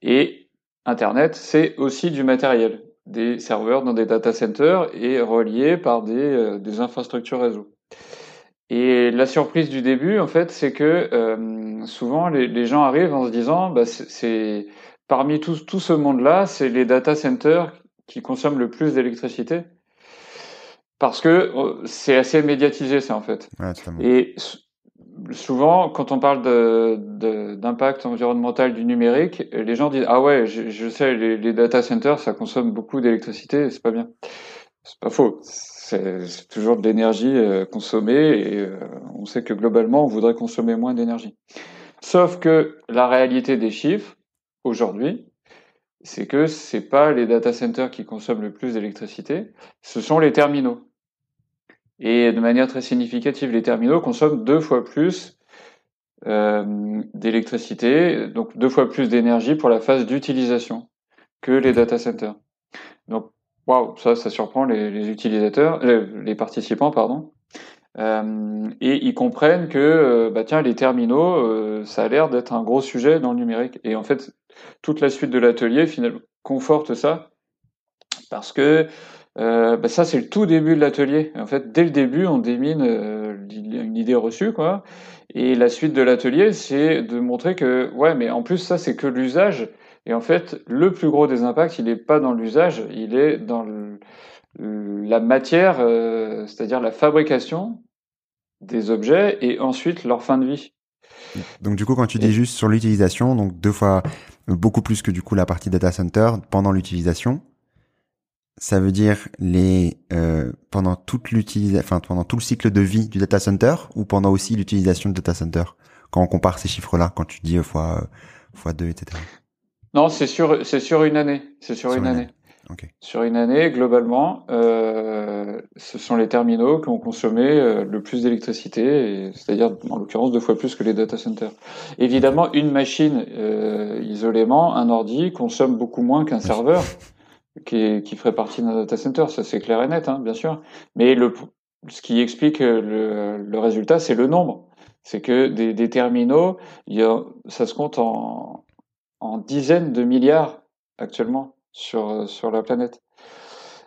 Et Internet, c'est aussi du matériel, des serveurs dans des data centers et reliés par des, euh, infrastructures réseau. Et la surprise du début, en fait, c'est que euh, souvent les, les, gens arrivent en se disant, bah, c'est parmi tout, tout ce monde-là, c'est les data centers qui consomment le plus d'électricité parce que euh, c'est assez médiatisé ça en fait. Ouais, et souvent quand on parle d'impact de, environnemental du numérique, les gens disent ah ouais je, je sais les, les, data centers ça consomme beaucoup d'électricité c'est pas bien. C'est pas faux. C'est toujours de l'énergie euh, consommée et euh, on sait que globalement on voudrait consommer moins d'énergie. Sauf que la réalité des chiffres aujourd'hui, c'est que c'est pas les data centers qui consomment le plus d'électricité, ce sont les terminaux. Et de manière très significative, les terminaux consomment deux fois plus euh, d'électricité, donc deux fois plus d'énergie pour la phase d'utilisation que les data centers. Donc, waouh, ça, ça surprend les, utilisateurs, les, les, participants, pardon. Euh, et ils comprennent que, euh, bah tiens, les terminaux, euh, ça a l'air d'être un gros sujet dans le numérique. Et en fait, toute la suite de l'atelier finalement conforte ça parce que euh, bah ça c'est le tout début de l'atelier. En fait, dès le début, on démine euh, une idée reçue, quoi. Et la suite de l'atelier, c'est de montrer que, ouais, mais en plus ça c'est que l'usage. Et en fait, le plus gros des impacts, il n'est pas dans l'usage, il est dans le, la matière, c'est-à-dire la fabrication des objets et ensuite leur fin de vie. Donc du coup, quand tu dis juste sur l'utilisation, donc deux fois beaucoup plus que du coup la partie data center pendant l'utilisation, ça veut dire les euh, pendant toute l'utilisation, enfin pendant tout le cycle de vie du data center ou pendant aussi l'utilisation du data center? Quand on compare ces chiffres-là, quand tu dis fois fois deux, etc. Non, c'est sur c'est sur une année, c'est sur, une, année. Sur une année, globalement, euh, ce sont les terminaux qui ont consommé euh, le plus d'électricité, c'est-à-dire en l'occurrence deux fois plus que les data centers. Évidemment, une machine euh, isolément, un ordi, consomme beaucoup moins qu'un serveur qui, qui, ferait partie d'un data center. Ça, c'est clair et net, hein, bien sûr. Mais le, ce qui explique le, le résultat, c'est le nombre. C'est que des, des terminaux, il y a, ça se compte en, en dizaines de milliards actuellement sur, euh, sur la planète.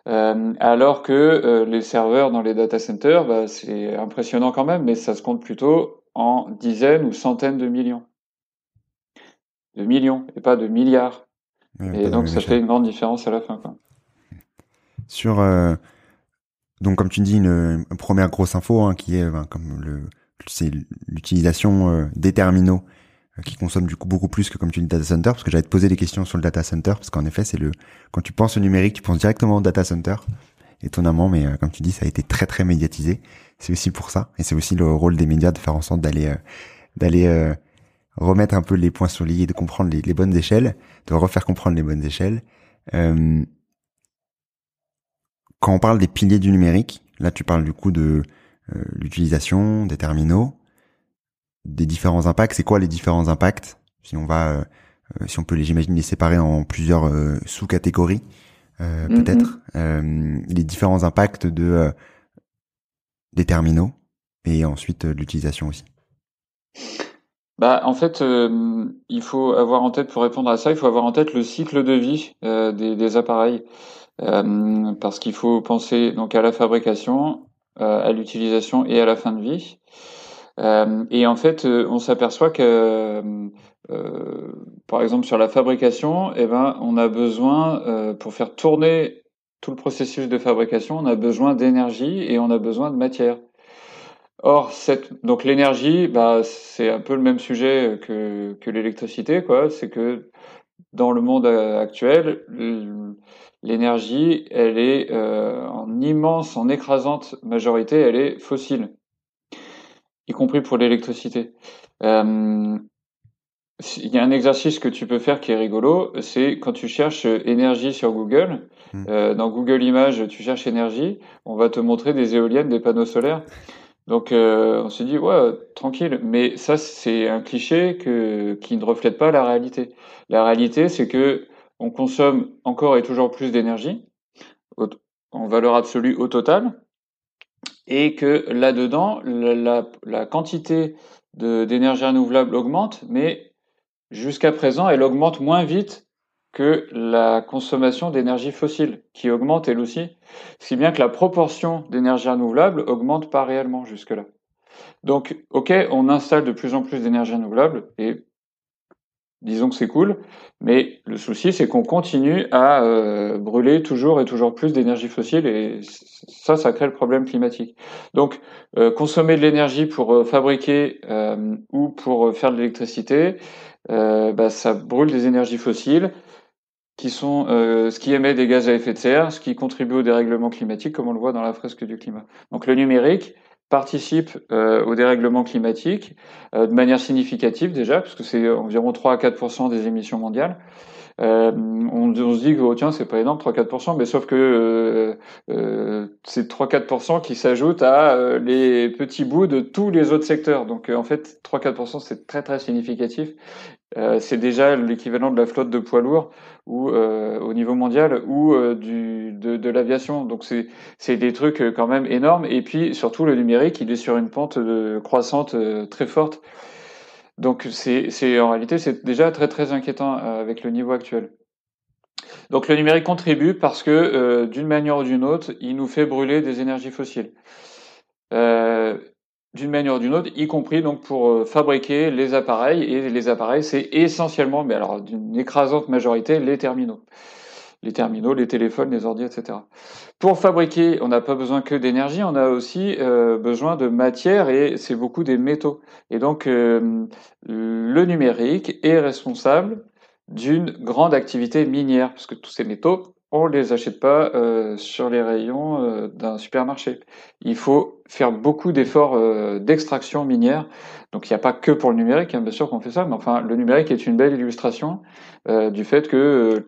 Euh, alors que euh, les serveurs dans les data centers, bah, c'est impressionnant quand même, mais ça se compte plutôt en dizaines ou centaines de millions. De millions, et pas de milliards. et donc ça fait une grande différence à la fin. Quoi. Sur, donc comme tu dis, une, première grosse info hein, qui est ben, comme le, c'est l'utilisation des terminaux qui consomme du coup beaucoup plus que comme tu dis data center parce que j'allais te poser des questions sur le data center parce qu'en effet c'est le quand tu penses au numérique tu penses directement au data center. Étonnamment mais euh, comme tu dis ça a été très très médiatisé. C'est aussi pour ça et c'est aussi le rôle des médias de faire en sorte d'aller euh, d'aller remettre un peu les points sur les et de comprendre les, les, bonnes échelles de refaire comprendre les bonnes échelles. Quand on parle des piliers du numérique là tu parles du coup de l'utilisation des terminaux des différents impacts. C'est quoi les différents impacts Si on va, euh, euh, si on peut les, j'imagine, les séparer en plusieurs euh, sous-catégories, mm-hmm. peut-être les différents impacts de des terminaux et ensuite l'utilisation aussi? Bah, en fait, il faut avoir en tête, pour répondre à ça, il faut avoir en tête le cycle de vie des, des, appareils, parce qu'il faut penser donc à la fabrication, à l'utilisation et à la fin de vie. Euh, et en fait, euh, on s'aperçoit que, euh, par exemple, sur la fabrication, eh ben, on a besoin, pour faire tourner tout le processus de fabrication, on a besoin d'énergie et on a besoin de matière. Or, cette, donc l'énergie, bah, c'est un peu le même sujet que, que l'électricité, quoi. C'est que dans le monde actuel, l'énergie, elle est en immense, en écrasante majorité, elle est fossile y compris pour l'électricité. Euh, il y a un exercice que tu peux faire qui est rigolo, c'est quand tu cherches énergie sur Google, hmm. euh, dans Google Images, tu cherches énergie, on va te montrer des éoliennes, des panneaux solaires. Donc euh, on se dit ouais tranquille, mais ça c'est un cliché que, qui ne reflète pas la réalité. La réalité c'est que on consomme encore et toujours plus d'énergie en valeur absolue au total, et que là-dedans, la, quantité d'énergie renouvelable augmente, mais jusqu'à présent, elle augmente moins vite que la consommation d'énergie fossile, qui augmente elle aussi, si bien que la proportion d'énergie renouvelable augmente pas réellement jusque-là. Donc, ok, on installe de plus en plus d'énergie renouvelable, et disons que c'est cool, mais le souci c'est qu'on continue à euh, brûler toujours et toujours plus d'énergie fossile et ça, ça crée le problème climatique. Donc euh, consommer de l'énergie pour euh, fabriquer ou pour faire de l'électricité, bah, ça brûle des énergies fossiles qui sont ce qui émet des gaz à effet de serre, ce qui contribue au dérèglement climatique, comme on le voit dans la fresque du climat. Donc le numérique, participe euh, au dérèglement climatique euh, de manière significative déjà, parce que c'est environ 3 à 4% des émissions mondiales. Euh, on, on, se dit que oh, tiens c'est pas énorme 3-4%, mais sauf que euh, euh c'est 3-4% qui s'ajoutent à euh, les petits bouts de tous les autres secteurs. Donc en fait 3-4% c'est très très significatif. c'est déjà l'équivalent de la flotte de poids lourds ou au niveau mondial ou du, de, de l'aviation. Donc c'est c'est des trucs quand même énormes. Et puis surtout le numérique il est sur une pente croissante très forte. Donc c'est en réalité c'est déjà très très inquiétant euh, avec le niveau actuel. Donc le numérique contribue parce que euh, d'une manière ou d'une autre, il nous fait brûler des énergies fossiles. Euh, d'une manière ou d'une autre, y compris donc pour fabriquer les appareils et les appareils, c'est essentiellement, mais alors d'une écrasante majorité, les terminaux. Les terminaux, les téléphones, les ordi, etc. Pour fabriquer, on n'a pas besoin que d'énergie, on a aussi euh, besoin de matière et c'est beaucoup des métaux. Et donc euh, le numérique est responsable d'une grande activité minière, parce que tous ces métaux, on les achète pas euh, sur les rayons euh, d'un supermarché. Il faut faire beaucoup d'efforts euh, d'extraction minière. Donc il n'y a pas que pour le numérique, hein, bien sûr qu'on fait ça, mais enfin le numérique est une belle illustration du fait que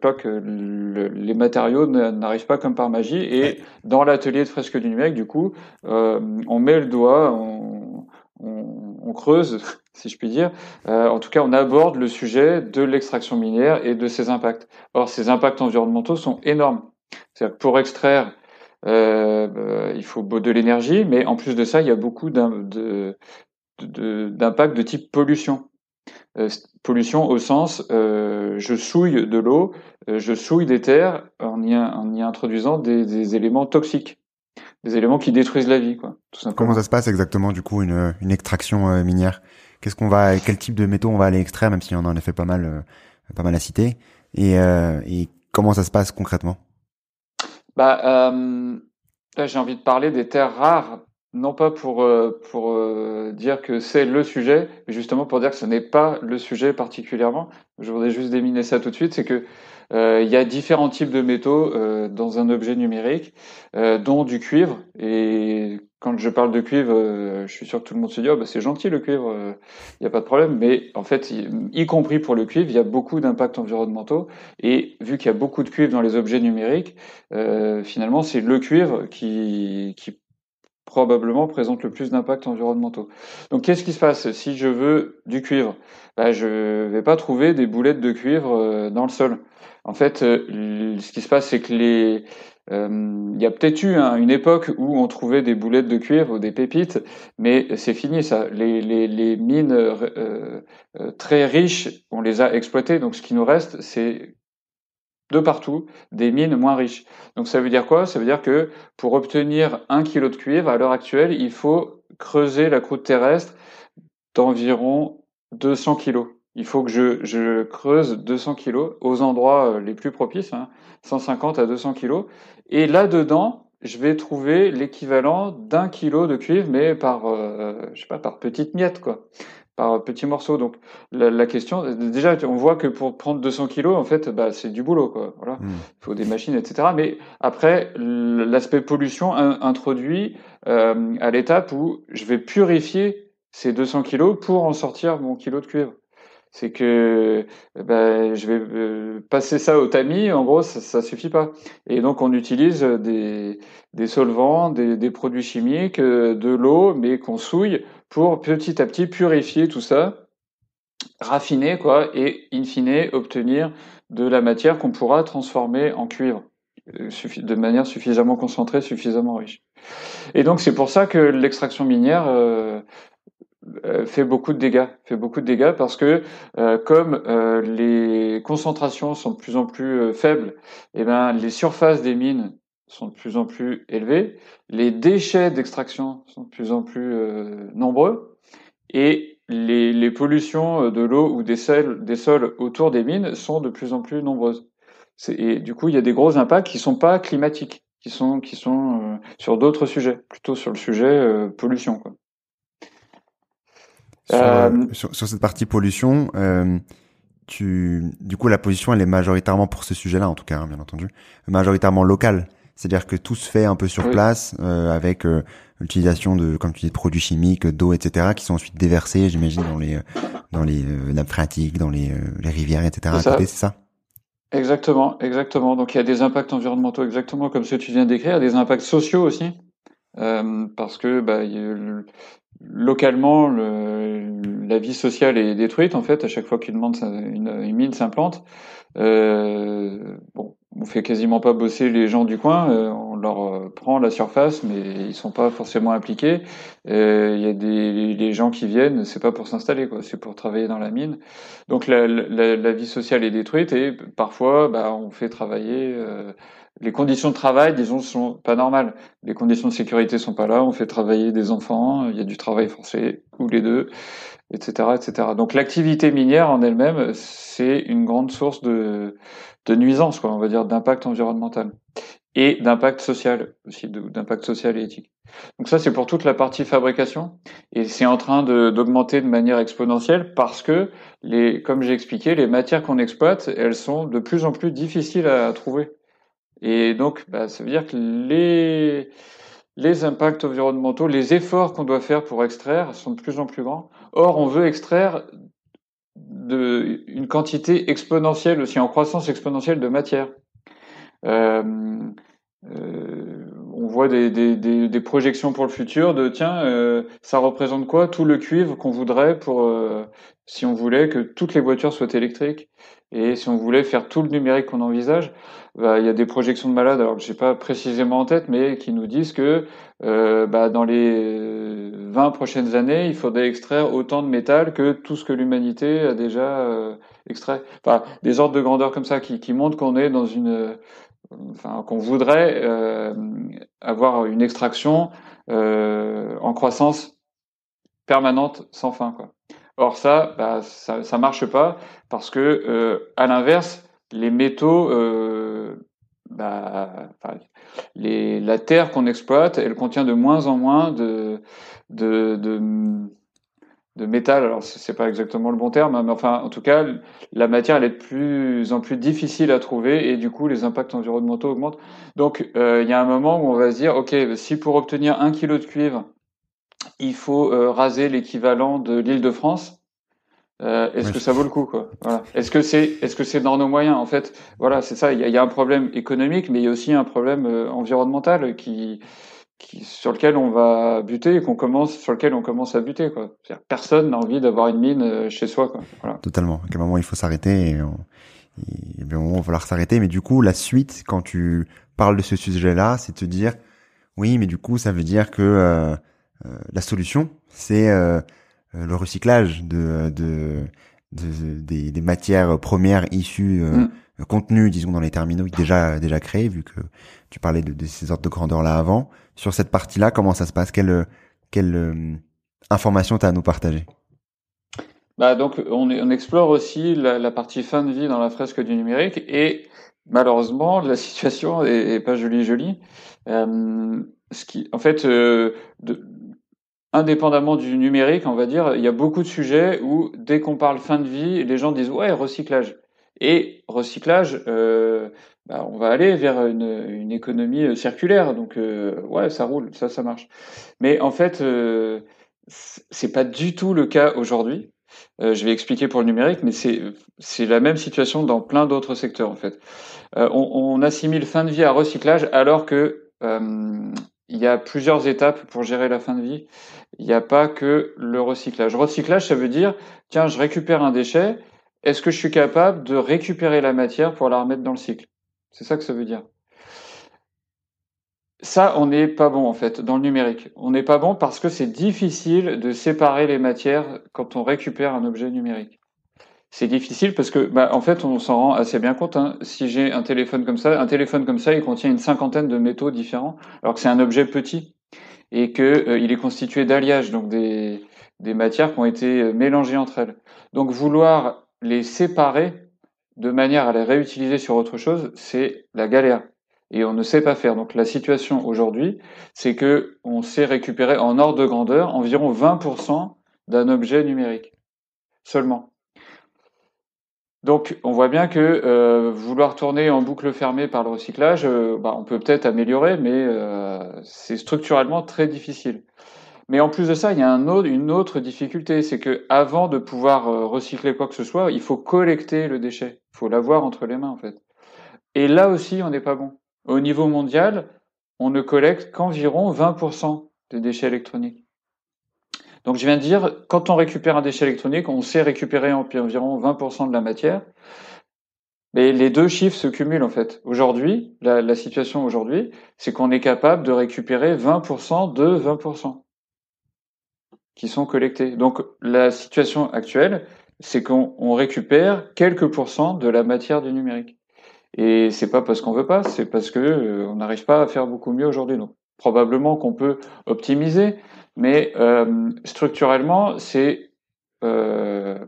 les matériaux n'arrivent pas comme par magie. Et dans l'atelier de fresque du numérique, du coup, on met le doigt, on, on creuse <laughs> si je puis dire. Euh, en tout cas, on aborde le sujet de l'extraction minière et de ses impacts. Or, ces impacts environnementaux sont énormes. C'est-à-dire pour extraire, euh, euh, il faut de l'énergie, mais en plus de ça, il y a beaucoup d'impacts de, type pollution. pollution au sens, je souille de l'eau, je souille des terres en y, introduisant des, éléments toxiques, des éléments qui détruisent la vie, quoi. Tout Comment ça se passe exactement, du coup, une, une extraction minière? Qu'est-ce qu'on va, quel type de métaux on va aller extraire, même si on en a fait pas mal, euh, pas mal à citer, et, euh, et comment ça se passe concrètement? Bah, euh, j'ai envie de parler des terres rares, non pas pour pour dire que c'est le sujet, mais justement pour dire que ce n'est pas le sujet particulièrement. Je voudrais juste déminer ça tout de suite, c'est que il y a différents types de métaux dans un objet numérique, dont du cuivre. Et quand je parle de cuivre, euh, je suis sûr que tout le monde se dit oh, bah, c'est gentil le cuivre, il euh, n'y a pas de problème. Mais en fait, y, compris pour le cuivre, il y a beaucoup d'impacts environnementaux. Et vu qu'il y a beaucoup de cuivre dans les objets numériques, euh, finalement, c'est le cuivre qui, qui probablement présente le plus d'impacts environnementaux. Donc qu'est-ce qui se passe si je veux du cuivre? Bah, Je vais pas trouver des boulettes de cuivre dans le sol. En fait, ce qui se passe, c'est que les, euh, il y a peut-être eu hein, une époque où on trouvait des boulettes de cuivre ou des pépites, mais c'est fini ça. Les, les, mines euh, euh, très riches, on les a exploitées, donc ce qui nous reste, c'est de partout des mines moins riches. Donc ça veut dire quoi? Ça veut dire que pour obtenir un kilo de cuivre, à l'heure actuelle, il faut creuser la croûte terrestre d'environ 200 kilos. Il faut que je, je, creuse 200 kilos aux endroits les plus propices, hein, 150 à 200 kilos. Et là-dedans, je vais trouver l'équivalent d'un kilo de cuivre, mais par, euh, je sais pas, par petite miette, quoi, par petit morceau. Donc la, question, déjà, on voit que pour prendre 200 kilos, en fait, bah, c'est du boulot, quoi. Voilà, hmm. il faut des machines, etc. Mais après, l'aspect pollution introduit euh, à l'étape où je vais purifier ces 200 kilos pour en sortir mon kilo de cuivre c'est que ben, je vais euh, passer ça au tamis, en gros, ça, ça suffit pas. Et donc, on utilise des, des solvants, des, des, produits chimiques, euh, de l'eau, mais qu'on souille pour petit à petit purifier tout ça, raffiner, quoi, et in fine, obtenir de la matière qu'on pourra transformer en cuivre euh, de manière suffisamment concentrée, suffisamment riche. Et donc c'est pour ça que l'extraction minière fait beaucoup de dégâts, fait beaucoup de dégâts parce que euh, comme euh, les concentrations sont de plus en plus faibles, et eh ben les surfaces des mines sont de plus en plus élevées, les déchets d'extraction sont de plus en plus nombreux et les, les pollutions de l'eau ou des sols, des sols autour des mines sont de plus en plus nombreuses. Et du coup, il y a des gros impacts qui sont pas climatiques, qui sont qui sont sur d'autres sujets, plutôt sur le sujet pollution. Quoi. Euh, sur, sur, cette partie pollution, euh, tu, du coup, la position, elle est majoritairement pour ce sujet-là, en tout cas, hein, bien entendu, majoritairement locale. C'est-à-dire que tout se fait un peu sur place, euh, avec euh, l'utilisation de, comme tu dis, de produits chimiques, d'eau, etc., qui sont ensuite déversés, j'imagine, dans les dans les nappes phréatiques, dans les, les rivières, etc. C'est ça Exactement, exactement. Donc il y a des impacts environnementaux, exactement comme ce que tu viens d'écrire, des impacts sociaux aussi, euh, parce que bah, localement, le, la vie sociale est détruite en fait à chaque fois qu'une une, une, mine s'implante. Euh, bon, on fait quasiment pas bosser les gens du coin, euh, on leur prend la surface, mais ils sont pas forcément impliqués. Il y a des les gens qui viennent, c'est pas pour s'installer, quoi, c'est pour travailler dans la mine. Donc la, la, la, vie sociale est détruite et parfois, bah, on fait travailler. Les conditions de travail, disons, sont pas normales. Les conditions de sécurité sont pas là. On fait travailler des enfants. Il y a du travail forcé ou les deux etc., etc. Donc l'activité minière en elle-même, c'est une grande source de, de nuisance, quoi, on va dire, d'impact environnemental et d'impact social aussi, d'impact social et éthique. Donc ça, c'est pour toute la partie fabrication et c'est en train d'augmenter de, manière exponentielle parce que, les, comme j'ai expliqué, les matières qu'on exploite, elles sont de plus en plus difficiles à, trouver. Et donc, bah, ça veut dire que les les impacts environnementaux, les efforts qu'on doit faire pour extraire sont de plus en plus grands. Or, on veut extraire de, une quantité exponentielle aussi, en croissance exponentielle de matière. Euh, euh, on voit des, des, des, projections pour le futur de tiens, euh, ça représente quoi tout le cuivre qu'on voudrait pour si on voulait que toutes les voitures soient électriques et si on voulait faire tout le numérique qu'on envisage, bah, il y a des projections de malades, alors que j'ai pas précisément en tête, mais qui nous disent que euh, bah, dans les 20 prochaines années, il faudrait extraire autant de métal que tout ce que l'humanité a déjà euh, extrait. Des ordres de grandeur comme ça qui, qui montrent qu'on est dans une, qu'on voudrait euh, avoir une extraction en croissance permanente sans fin, quoi. Or ça, bah, ça, ça marche pas parce que à l'inverse, les métaux, bah, les, la terre qu'on exploite, elle contient de moins en moins de de, de, de métal. Alors c'est pas exactement le bon terme, hein, mais enfin en tout cas, la matière elle est de plus en plus difficile à trouver et du coup les impacts environnementaux augmentent. Donc euh, il y a un moment où on va se dire, ok, si pour obtenir un kilo de cuivre il faut euh, raser l'équivalent de l'île de France. Euh, est-ce que ça vaut le coup quoi? Voilà. Est-ce que c'est est-ce que c'est dans nos moyens? En fait Voilà, c'est ça. Il y a, y a, un problème économique, mais il y a aussi un problème euh, environnemental qui, qui sur lequel on va buter et qu'on commence sur lequel on commence à buter quoi. Personne n'a envie d'avoir une mine euh, chez soi quoi. Voilà. Totalement. À quel moment il faut s'arrêter et, on, et bien, on va falloir s'arrêter. Mais du coup, la suite quand tu parles de ce sujet-là, c'est te dire oui, mais du coup, ça veut dire que la solution, c'est le recyclage de, de, des, des, matières premières issues mm. contenues, disons, dans les terminaux déjà déjà créés, vu que tu parlais de, de ces ordres de grandeur là avant. Sur cette partie-là, comment ça se passe? Quelle quelle information tu as à nous partager? Bah donc on, on explore aussi la, la, partie fin de vie dans la fresque du numérique et malheureusement la situation est, est pas jolie jolie. Euh, ce qui, en fait, euh, de, indépendamment du numérique, on va dire, il y a beaucoup de sujets où dès qu'on parle fin de vie, les gens disent ouais recyclage. Et recyclage, euh, bah, on va aller vers une, économie euh, circulaire, donc euh, ouais ça roule, ça ça marche. Mais en fait, euh, c'est pas du tout le cas aujourd'hui. Je vais expliquer pour le numérique, mais c'est c'est la même situation dans plein d'autres secteurs en fait. On, on, assimile fin de vie à recyclage alors que il y a plusieurs étapes pour gérer la fin de vie. Il n'y a pas que le recyclage. Recyclage, ça veut dire, tiens, je récupère un déchet, est-ce que je suis capable de récupérer la matière pour la remettre dans le cycle? C'est ça que ça veut dire. Ça, on n'est pas bon en fait dans le numérique. On n'est pas bon parce que c'est difficile de séparer les matières quand on récupère un objet numérique c'est difficile parce que, bah, en fait, on s'en rend assez bien compte. Hein. Si j'ai un téléphone comme ça, un téléphone comme ça, il contient une cinquantaine de métaux différents, alors que c'est un objet petit et que euh, il est constitué d'alliages, donc des, des matières qui ont été euh, mélangées entre elles. Donc, vouloir les séparer de manière à les réutiliser sur autre chose, c'est la galère. Et on ne sait pas faire. Donc, la situation aujourd'hui, c'est que on sait récupérer en ordre de grandeur environ 20% d'un objet numérique seulement. Donc, on voit bien que euh, vouloir tourner en boucle fermée par le recyclage, euh, bah, on peut peut-être améliorer, mais euh, c'est structurellement très difficile. Mais en plus de ça, il y a une autre difficulté, c'est que avant de pouvoir recycler quoi que ce soit, il faut collecter le déchet. Il faut l'avoir entre les mains, en fait. Et là aussi, on n'est pas bon. Au niveau mondial, on ne collecte qu'environ 20% des déchets électroniques. Donc je viens de dire, quand on récupère un déchet électronique, on sait récupérer environ 20% de la matière. Mais les deux chiffres se cumulent en fait. Aujourd'hui, la, situation aujourd'hui, c'est qu'on est capable de récupérer 20% de 20% qui sont collectés. Donc la situation actuelle, c'est qu'on récupère quelques pourcents de la matière du numérique. Et c'est pas parce qu'on veut pas, c'est parce que euh, on n'arrive pas à faire beaucoup mieux aujourd'hui. Donc probablement qu'on peut optimiser, mais euh, structurellement, c'est, euh,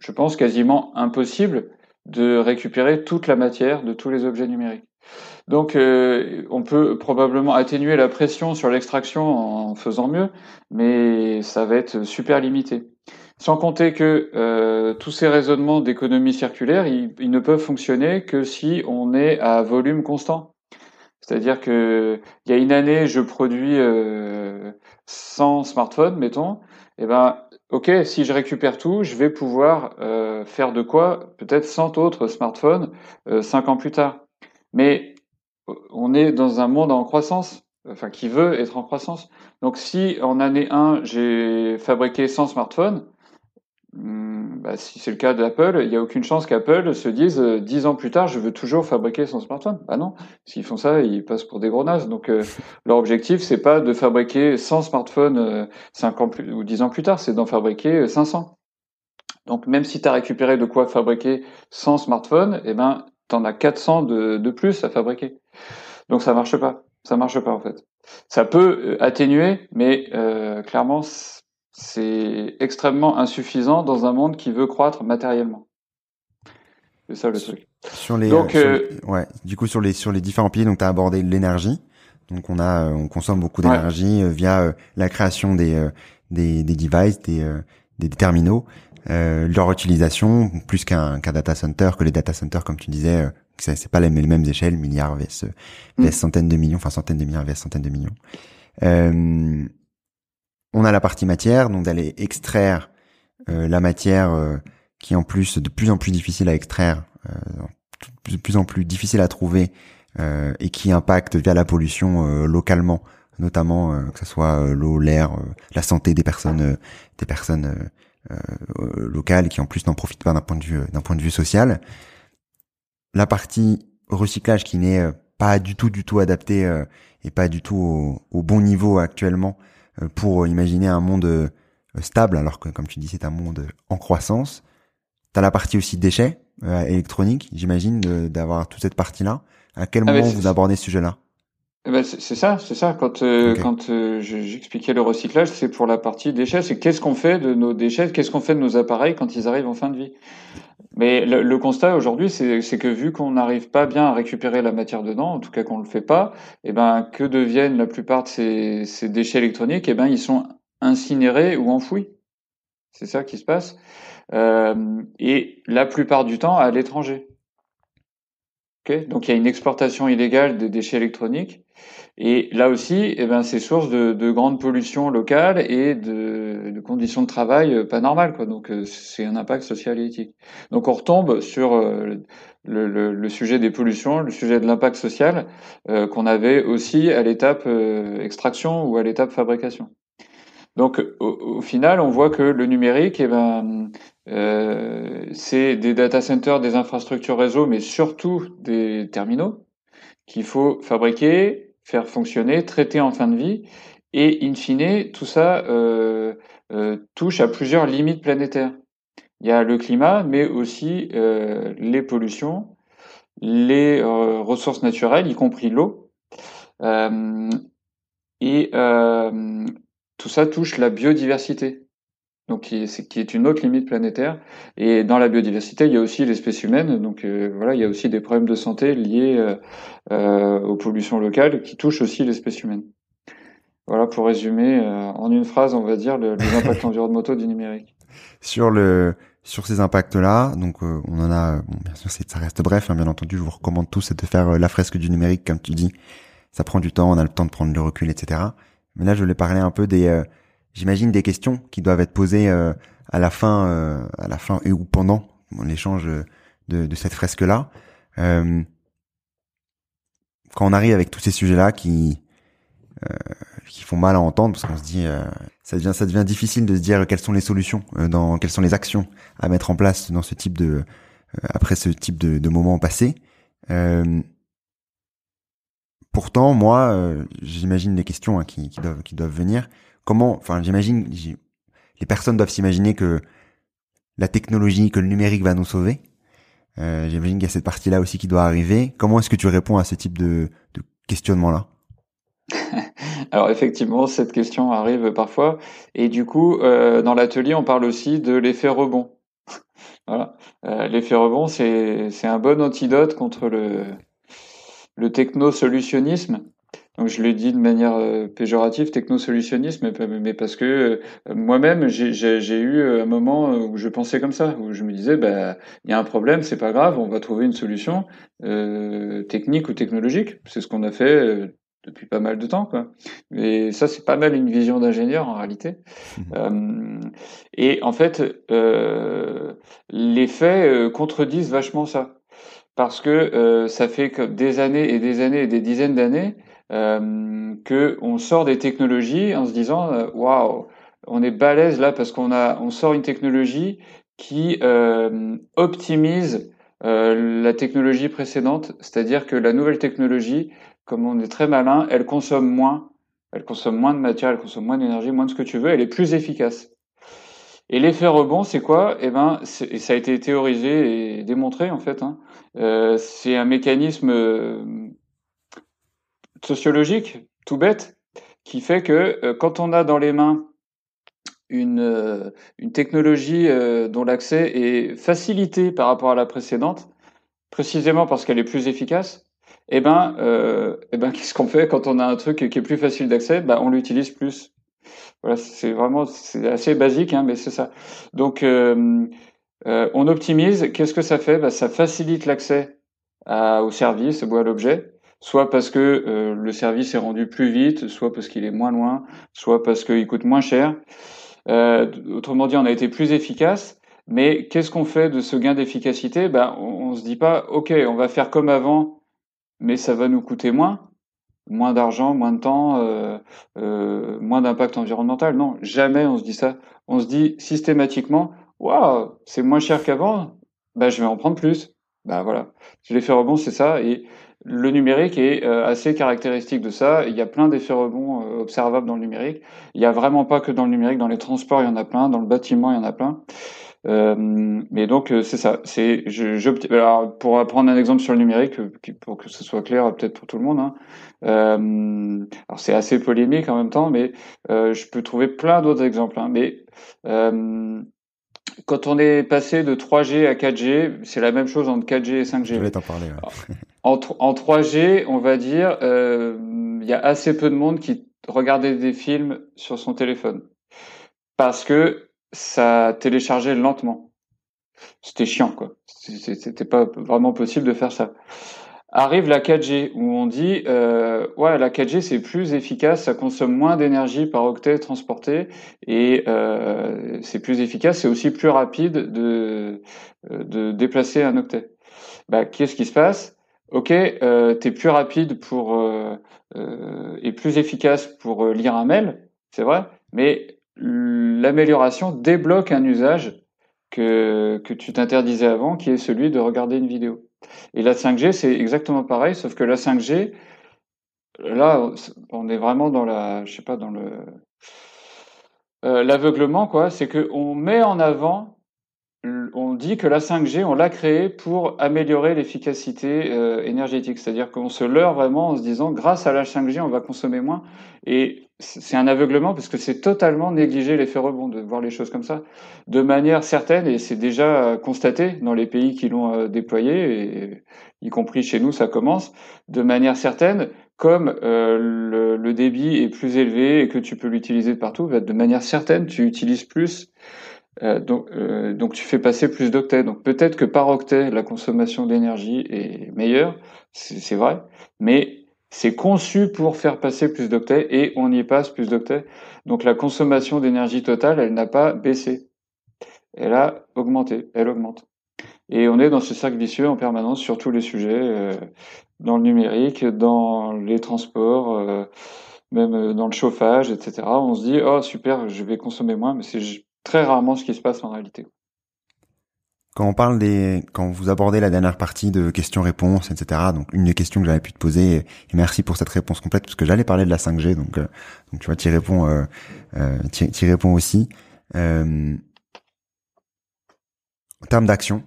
je pense, quasiment impossible de récupérer toute la matière de tous les objets numériques. Donc, euh, on peut probablement atténuer la pression sur l'extraction en faisant mieux, mais ça va être super limité. Sans compter que tous ces raisonnements d'économie circulaire, ils, ne peuvent fonctionner que si on est à volume constant. C'est-à-dire que il y a une année, je produis euh, 100 smartphones, mettons. Et eh ben, ok, si je récupère tout, je vais pouvoir euh, faire de quoi? Peut-être 100 autres smartphones euh, 5 ans plus tard. Mais on est dans un monde en croissance, enfin qui veut être en croissance. Donc si en année 1, j'ai fabriqué 100 smartphones, Hmm, bah, si c'est le cas d'Apple, il n'y a aucune chance qu'Apple se dise euh, dix ans plus tard, je veux toujours fabriquer son smartphone. Bah non, s'ils font ça, ils passent pour des gros nazes. Donc euh, <laughs> leur objectif, c'est pas de fabriquer 100 smartphones euh, 5 ans plus, ou 10 ans plus tard, c'est d'en fabriquer 500. Donc même si tu as récupéré de quoi fabriquer 100 smartphones, eh ben tu en as 400 de, de plus à fabriquer. Donc ça marche pas. Ça marche pas en fait. Ça peut euh, atténuer, mais clairement c'est extrêmement insuffisant dans un monde qui veut croître matériellement. C'est ça le truc. Sur les, donc, euh, ouais, du coup sur les sur les différents piliers, donc tu as abordé l'énergie. Donc on a, on consomme beaucoup d'énergie euh, via euh, la création des des, des devices, des, des terminaux, leur utilisation plus qu'un qu'un data center, que les data centers comme tu disais, c'est pas les, mêmes échelles, milliards vs, vs mm. centaines de millions, enfin centaines de milliards vs centaines de millions. Euh, on a la partie matière, donc d'aller extraire euh, la matière euh, qui est en plus de plus en plus difficile à extraire, euh, de plus en plus difficile à trouver et qui impacte via la pollution localement, notamment que ce soit l'eau, l'air, la santé des personnes, des personnes locales qui en plus n'en profitent pas d'un point de vue point de vue social. La partie recyclage qui n'est pas du tout du tout adaptée et pas du tout au, bon niveau actuellement pour imaginer un monde euh, stable, alors que comme tu dis c'est un monde en croissance. T'as la partie aussi déchets euh, électroniques, j'imagine, d'avoir toute cette partie-là. À quel ah, moment vous abordez ce sujet-là? Eh ben c'est ça, c'est ça. Quand quand j'expliquais le recyclage, c'est pour la partie déchets. C'est qu'est-ce qu'on fait de nos déchets, qu'est-ce qu'on fait de nos appareils quand ils arrivent en fin de vie? Mais le, constat aujourd'hui, c'est que vu qu'on n'arrive pas bien à récupérer la matière dedans, en tout cas qu'on le fait pas, et eh ben que deviennent la plupart de ces, ces déchets électroniques? Et eh ben ils sont incinérés ou enfouis. C'est ça qui se passe. Euh, et la plupart du temps à l'étranger. Donc il y a une exportation illégale des déchets électroniques. Et là aussi, eh ben, c'est source de, de grande pollution locale et de, conditions de travail euh, pas normales. Quoi. Donc euh, c'est un impact social et éthique. Donc on retombe sur euh, le, sujet des pollutions, le sujet de l'impact social qu'on avait aussi à l'étape extraction ou à l'étape fabrication. Donc au, final, on voit que le numérique, eh ben, c'est des data centers, des infrastructures réseau, mais surtout des terminaux qu'il faut fabriquer, faire fonctionner, traiter en fin de vie. Et in fine, tout ça euh, euh, touche à plusieurs limites planétaires. Il y a le climat, mais aussi euh, les pollutions, les euh, ressources naturelles, y compris l'eau. Euh, et tout ça touche la biodiversité donc qui est, qui est une autre limite planétaire. Et dans la biodiversité, il y a aussi l'espèce humaine. Donc euh, voilà, il y a aussi des problèmes de santé liés euh, euh aux pollutions locales qui touchent aussi l'espèce humaine. Voilà pour résumer en une phrase, on va dire le, les impacts <laughs> environnementaux du numérique. Sur le sur ces impacts-là, donc on en a, bon, bien sûr, ça reste bref, hein, bien entendu. Je vous recommande tous de faire la fresque du numérique, comme tu dis. Ça prend du temps, on a le temps de prendre le recul, etc. Mais là, je voulais parler un peu des j'imagine des questions qui doivent être posées euh, à la fin, euh, à la fin et ou pendant l'échange de, de, cette fresque là. Euh, quand on arrive avec tous ces sujets là qui qui font mal à entendre parce qu'on se dit ça devient ça devient difficile de se dire quelles sont les solutions dans quelles sont les actions à mettre en place dans ce type de après ce type de, moment passé. pourtant, moi, j'imagine les questions hein, qui, doivent, qui doivent venir. Comment, enfin, j'imagine, les personnes doivent s'imaginer que la technologie, que le numérique va nous sauver. Euh, J'imagine qu'il y a cette partie-là aussi qui doit arriver. Comment est-ce que tu réponds à ce type de, questionnement-là? <laughs> Alors effectivement, cette question arrive parfois. Et du coup, euh, dans l'atelier, on parle aussi de l'effet rebond. <laughs> voilà. Euh, l'effet rebond, c'est un bon antidote contre le, le techno-solutionnisme. Donc je le dis de manière euh, péjorative, technosolutionnisme, mais, parce que euh, moi-même j'ai eu euh, un moment où je pensais comme ça, où je me disais bah il y a un problème, c'est pas grave, on va trouver une solution euh, technique ou technologique. C'est ce qu'on a fait depuis pas mal de temps, quoi. Et ça c'est pas mal une vision d'ingénieur en réalité. Mmh. et en fait, les faits contredisent vachement ça parce que ça fait des années et des années et des dizaines d'années euh, que on sort des technologies en se disant euh, waouh, on est balèze là parce qu'on a on sort une technologie qui euh, optimise euh, la technologie précédente, c'est-à-dire que la nouvelle technologie, comme on est très malin, elle consomme moins, elle consomme moins de matière, elle consomme moins d'énergie, moins de ce que tu veux, elle est plus efficace. Et l'effet rebond, c'est quoi? Eh ben, et ça a été théorisé et démontré en fait. Hein, c'est un mécanisme sociologique, tout bête, qui fait que euh, quand on a dans les mains une, euh, une technologie euh, dont l'accès est facilité par rapport à la précédente, précisément parce qu'elle est plus efficace, eh ben, eh ben, <laughs> qu'est-ce qu'on fait quand on a un truc qui est plus facile d'accès? Ben, On l'utilise plus. Voilà, c'est vraiment c'est assez basique, hein, mais c'est ça. Donc, on optimise. Qu'est-ce que ça fait? Ben, Ça facilite l'accès au service ou à l'objet soit parce que euh, le service est rendu plus vite, soit parce qu'il est moins loin, soit parce qu'il coûte moins cher. Euh, autrement dit, on a été plus efficace. Mais qu'est-ce qu'on fait de ce gain d'efficacité? Ben, on, ne se dit pas, ok, on va faire comme avant, mais ça va nous coûter moins, moins d'argent, moins de temps, euh, moins d'impact environnemental. Non, jamais on se dit ça. On se dit systématiquement, waouh, c'est moins cher qu'avant, ben, je vais en prendre plus. Ben voilà, l'effet rebond, c'est ça. Le numérique est euh, assez caractéristique de ça. Il y a plein d'effets rebonds euh, observables dans le numérique. Il n'y a vraiment pas que dans le numérique. Dans les transports, il y en a plein. Dans le bâtiment, il y en a plein. Euh, mais donc c'est ça. C'est je, alors pour prendre un exemple sur le numérique pour que ce soit clair peut-être pour tout le monde. Hein. alors c'est assez polémique en même temps, mais je peux trouver plein d'autres exemples. Hein. Mais quand on est passé de 3G à 4G, c'est la même chose entre 4G et 5G. Je vais t'en parler. En, en, 3G, on va dire, euh, il y a assez peu de monde qui regardait des films sur son téléphone parce que ça téléchargeait lentement. C'était chiant, quoi. C'était pas vraiment possible de faire ça. Arrive la 4G où on dit euh, ouais la 4G c'est plus efficace, ça consomme moins d'énergie par octet transporté et euh, c'est plus efficace, c'est aussi plus rapide de de déplacer un octet. Bah qu'est-ce qui se passe? Ok, euh, t'es plus rapide pour euh, euh, et plus efficace pour euh, lire un mail, c'est vrai, mais l'amélioration débloque un usage que que tu t'interdisais avant, qui est celui de regarder une vidéo. Et la 5G, c'est exactement pareil, sauf que la 5G, là, on est vraiment dans la, je sais pas, dans le euh, l'aveuglement, quoi. C'est que on met en avant on dit que la 5G, on l'a créée pour améliorer l'efficacité euh, énergétique. C'est-à-dire qu'on se leurre vraiment en se disant, grâce à la 5G, on va consommer moins. Et c'est un aveuglement parce que c'est totalement négliger l'effet rebond de voir les choses comme ça. De manière certaine, et c'est déjà constaté dans les pays qui l'ont euh, déployé, y compris chez nous, ça commence, de manière certaine, comme euh, le, le, débit est plus élevé et que tu peux l'utiliser partout, bah, de manière certaine, tu utilises plus euh, donc, euh, donc tu fais passer plus d'octets. Donc peut-être que par octet, la consommation d'énergie est meilleure, c'est vrai, mais c'est conçu pour faire passer plus d'octets et on y passe plus d'octets. Donc la consommation d'énergie totale, elle n'a pas baissé. Elle a augmenté, elle augmente. Et on est dans ce cercle vicieux en permanence sur tous les sujets, euh, dans le numérique, dans les transports, euh, même dans le chauffage, etc. On se dit, oh super, je vais consommer moins, mais c'est très rarement ce qui se passe en réalité. quand on parle des, quand vous abordez la dernière partie de questions-réponses, etc. Donc une des questions que j'avais pu te poser, et, merci pour cette réponse complète parce que j'allais parler de la 5G, donc euh, donc tu vois, tu réponds, euh, euh, tu réponds aussi. Euh, en termes d'action,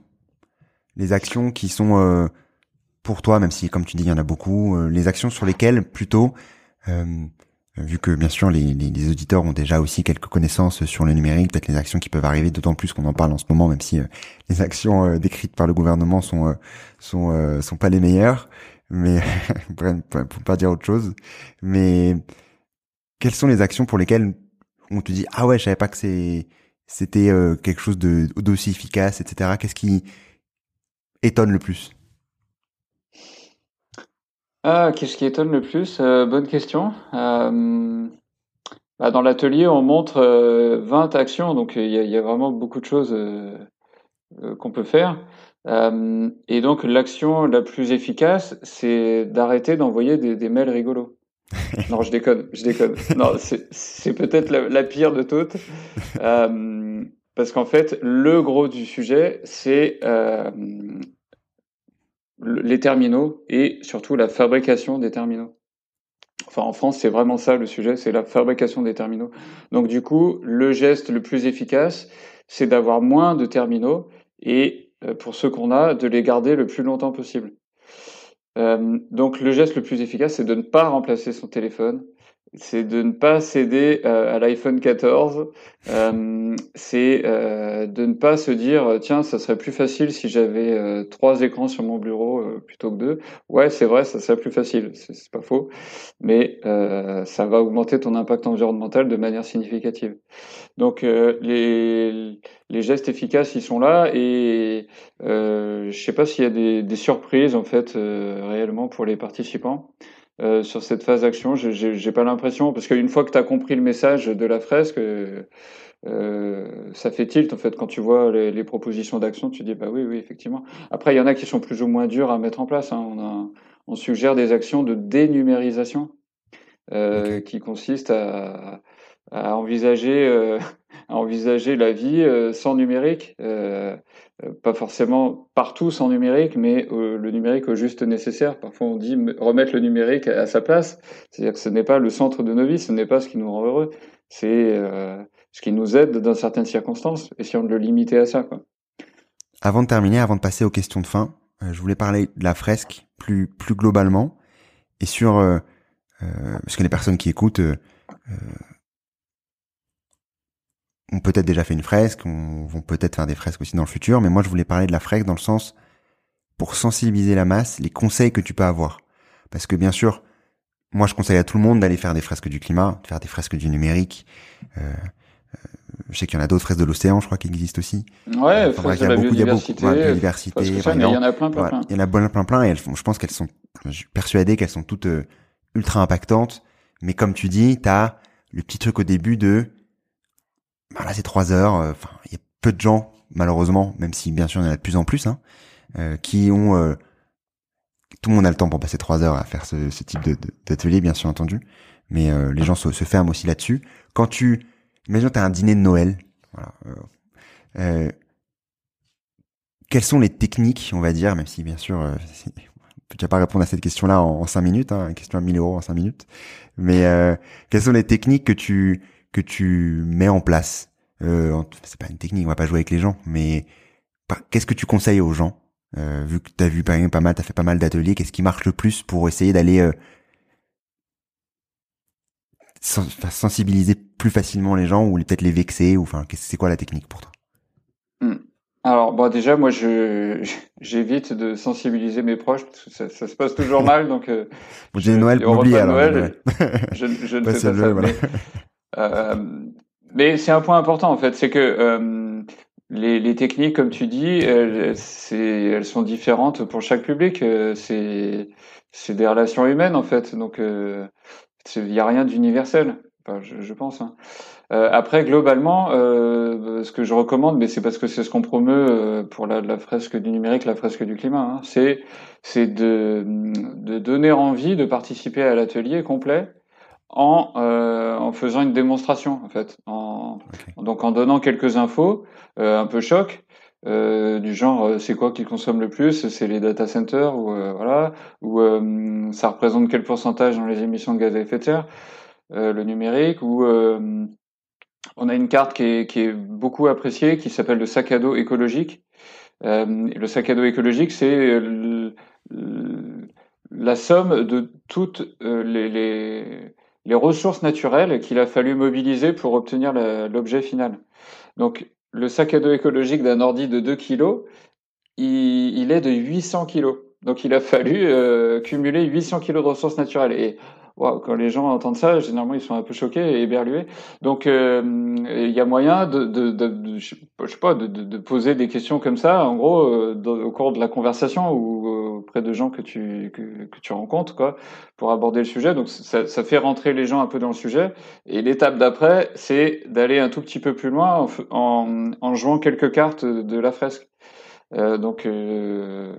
les actions qui sont euh, pour toi, même si comme tu dis, il y en a beaucoup, les actions sur lesquelles plutôt vu que bien sûr les, les, auditeurs ont déjà aussi quelques connaissances sur le numérique, peut-être les actions qui peuvent arriver, d'autant plus qu'on en parle en ce moment, même si euh, les actions euh, décrites par le gouvernement sont euh, sont sont pas les meilleures, mais <laughs> pour pas dire autre chose. Mais quelles sont les actions pour lesquelles on te dit ah ouais je savais pas que c'est c'était quelque chose de d'aussi efficace, etc. Qu'est-ce qui étonne le plus? Ah, qu'est-ce qui étonne le plus? Euh, bonne question. Euh, bah, dans l'atelier, on montre 20 euh, actions, donc il y a, vraiment beaucoup de choses qu'on peut faire. et donc l'action la plus efficace, c'est d'arrêter d'envoyer des, mails rigolos. Non, je déconne, je déconne. Non, c'est peut-être la, pire de toutes. parce qu'en fait, le gros du sujet, c'est les terminaux et surtout la fabrication des terminaux. Enfin, en France, c'est vraiment ça le sujet, c'est la fabrication des terminaux. Donc, du coup, le geste le plus efficace, c'est d'avoir moins de terminaux et, euh, pour ceux qu'on a, de les garder le plus longtemps possible. Euh, donc, le geste le plus efficace, c'est de ne pas remplacer son téléphone, c'est de ne pas céder euh, à l'iPhone 14. Euh, c'est euh, de ne pas se dire tiens, ça serait plus facile si j'avais euh, trois écrans sur mon bureau plutôt que deux. Ouais, c'est vrai, ça serait plus facile, c'est pas faux, mais ça va augmenter ton impact environnemental de manière significative. Donc les, les gestes efficaces, ils sont là et je sais pas s'il y a des, des, surprises en fait réellement pour les participants. Euh, sur cette phase d'action. J'ai pas l'impression, parce qu'une fois que tu as compris le message de la fresque, euh, ça fait tilt en fait. Quand tu vois les, les propositions d'action, tu dis bah oui, oui, effectivement. Après, il y en a qui sont plus ou moins durs à mettre en place. Hein. On, a, on, suggère des actions de dénumérisation euh, qui consistent à, à envisager, euh, <laughs> à envisager la vie euh, sans numérique. Euh, pas forcément partout sans numérique, mais le numérique au juste nécessaire. Parfois, on dit remettre le numérique à, sa place. C'est-à-dire que ce n'est pas le centre de nos vies, ce n'est pas ce qui nous rend heureux. C'est ce qui nous aide dans certaines circonstances. Si on le limitait à ça. Avant de terminer, avant de passer aux questions de fin, je voulais parler de la fresque plus plus globalement et sur parce que les personnes qui écoutent ont peut-être déjà fait une fresque, on, vont peut-être faire des fresques aussi dans le futur, mais moi je voulais parler de la fresque dans le sens pour sensibiliser la masse, les conseils que tu peux avoir. Parce que bien sûr, moi je conseille à tout le monde d'aller faire des fresques du climat, de faire des fresques du numérique. Euh, euh je sais qu'il y en a d'autres fresques de l'océan, je crois, qui existent aussi. Ouais, euh, il y a beaucoup, il y a beaucoup, biodiversité. il y en a plein, plein, plein. Il y en a plein, plein, plein, et elles, je pense qu'elles sont, je suis persuadé qu'elles sont toutes euh, ultra impactantes. Mais comme tu dis, t'as le petit truc au début de bah là c'est trois heures. Euh, enfin, il y a peu de gens, malheureusement, même si bien sûr il y en a de plus en plus, hein, euh, qui ont euh, tout le monde a le temps pour passer trois heures à faire ce, ce type d'atelier, de, bien sûr entendu. Mais les gens se, se, ferment aussi là-dessus. Quand tu, imagine, t'as un dîner de Noël. Voilà, euh, quelles sont les techniques, on va dire, même si bien sûr, euh, <laughs> je peux pas répondre à cette question-là en, cinq minutes, hein, une question à 1000 euros en cinq minutes. Mais quelles sont les techniques que tu que tu mets en place euh, C'est pas une technique, on va pas jouer avec les gens, mais qu'est-ce que tu conseilles aux gens euh, Vu que tu as vu pas, pas mal, tu as fait pas mal d'ateliers, qu'est-ce qui marche le plus pour essayer d'aller euh, sensibiliser plus facilement les gens ou peut-être les vexer ou enfin c'est quoi la technique pour toi? Hmm. Alors bon déjà moi je j'évite de sensibiliser mes proches parce que ça, ça se passe toujours <laughs> mal donc euh, j'ai Noël oublié alors Noël, je, je ne <laughs> fais pas ça voilà. Euh, mais c'est un point important en fait, c'est que euh, les, les, techniques, comme tu dis, elles, elles sont différentes pour chaque public. Euh, c'est c'est des relations humaines en fait, donc il n'y a rien d'universel. Je, je, pense. Hein. Euh, après, globalement, euh, ce que je recommande, mais c'est parce que c'est ce qu'on promeut pour la, la, fresque du numérique, la fresque du climat, hein, c'est c'est de, de donner envie de participer à l'atelier complet en, euh, en faisant une démonstration en fait, en, donc en donnant quelques infos, euh, un peu choc, du genre c'est quoi qui consomme le plus? C'est les data centers ou voilà. Ou ça représente quel pourcentage dans les émissions de gaz à effet de serre? Le numérique. Ou on a une carte qui est, qui est beaucoup appréciée qui s'appelle le sac à dos écologique. le sac à dos écologique, c'est la somme de toutes les, les les ressources naturelles qu'il a fallu mobiliser pour obtenir l'objet final. Donc, le sac à dos écologique d'un ordi de 2 kg, il, est de 800 kg. Donc, il a fallu euh, cumuler 800 kg de ressources naturelles. Et quand les gens entendent ça, généralement ils sont un peu choqués et éberlués. Donc euh, il y a moyen de, je sais pas, de, poser des questions comme ça, en gros, euh, au cours de la conversation ou auprès de gens que tu que, tu rencontres, quoi, pour aborder le sujet. Donc ça, fait rentrer les gens un peu dans le sujet. Et l'étape d'après, c'est d'aller un tout petit peu plus loin en, en jouant quelques cartes de la fresque. Euh, donc, euh,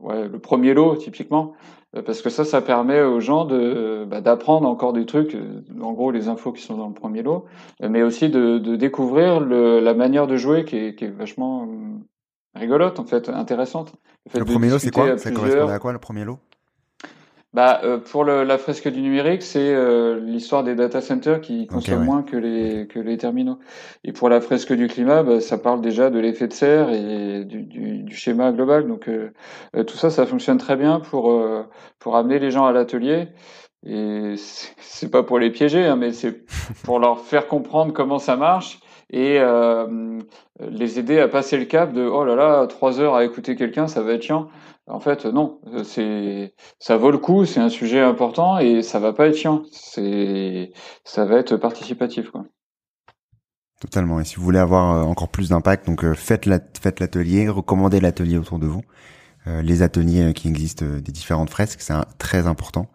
ouais, le premier lot, typiquement, euh, parce que ça, ça permet aux gens de bah, d'apprendre encore des trucs, euh, en gros les infos qui sont dans le premier lot, mais aussi de, de découvrir le, la manière de jouer qui est, qui est vachement rigolote en fait, intéressante. Le, le premier lot, c'est quoi? Ça correspond à quoi le premier lot? Bah, euh, pour le, la fresque du numérique, c'est euh, l'histoire des data centers qui consomment moins que les, que les terminaux. Et pour la fresque du climat, bah, ça parle déjà de l'effet de serre et du, du, du schéma global. Donc euh, tout ça, ça fonctionne très bien pour, pour amener les gens à l'atelier. Et c'est pas pour les piéger, hein, mais c'est pour leur faire comprendre comment ça marche et les aider à passer le cap de oh là là, trois heures à écouter quelqu'un, ça va être chiant. En fait, non, c'est ça vaut le coup, c'est un sujet important et ça va pas être chiant. C'est ça va être participatif quoi. Totalement. Et si vous voulez avoir euh, encore plus d'impact, donc euh, faites la, faites l'atelier, recommandez l'atelier autour de vous. Euh, les ateliers qui existent des différentes fresques, c'est très important.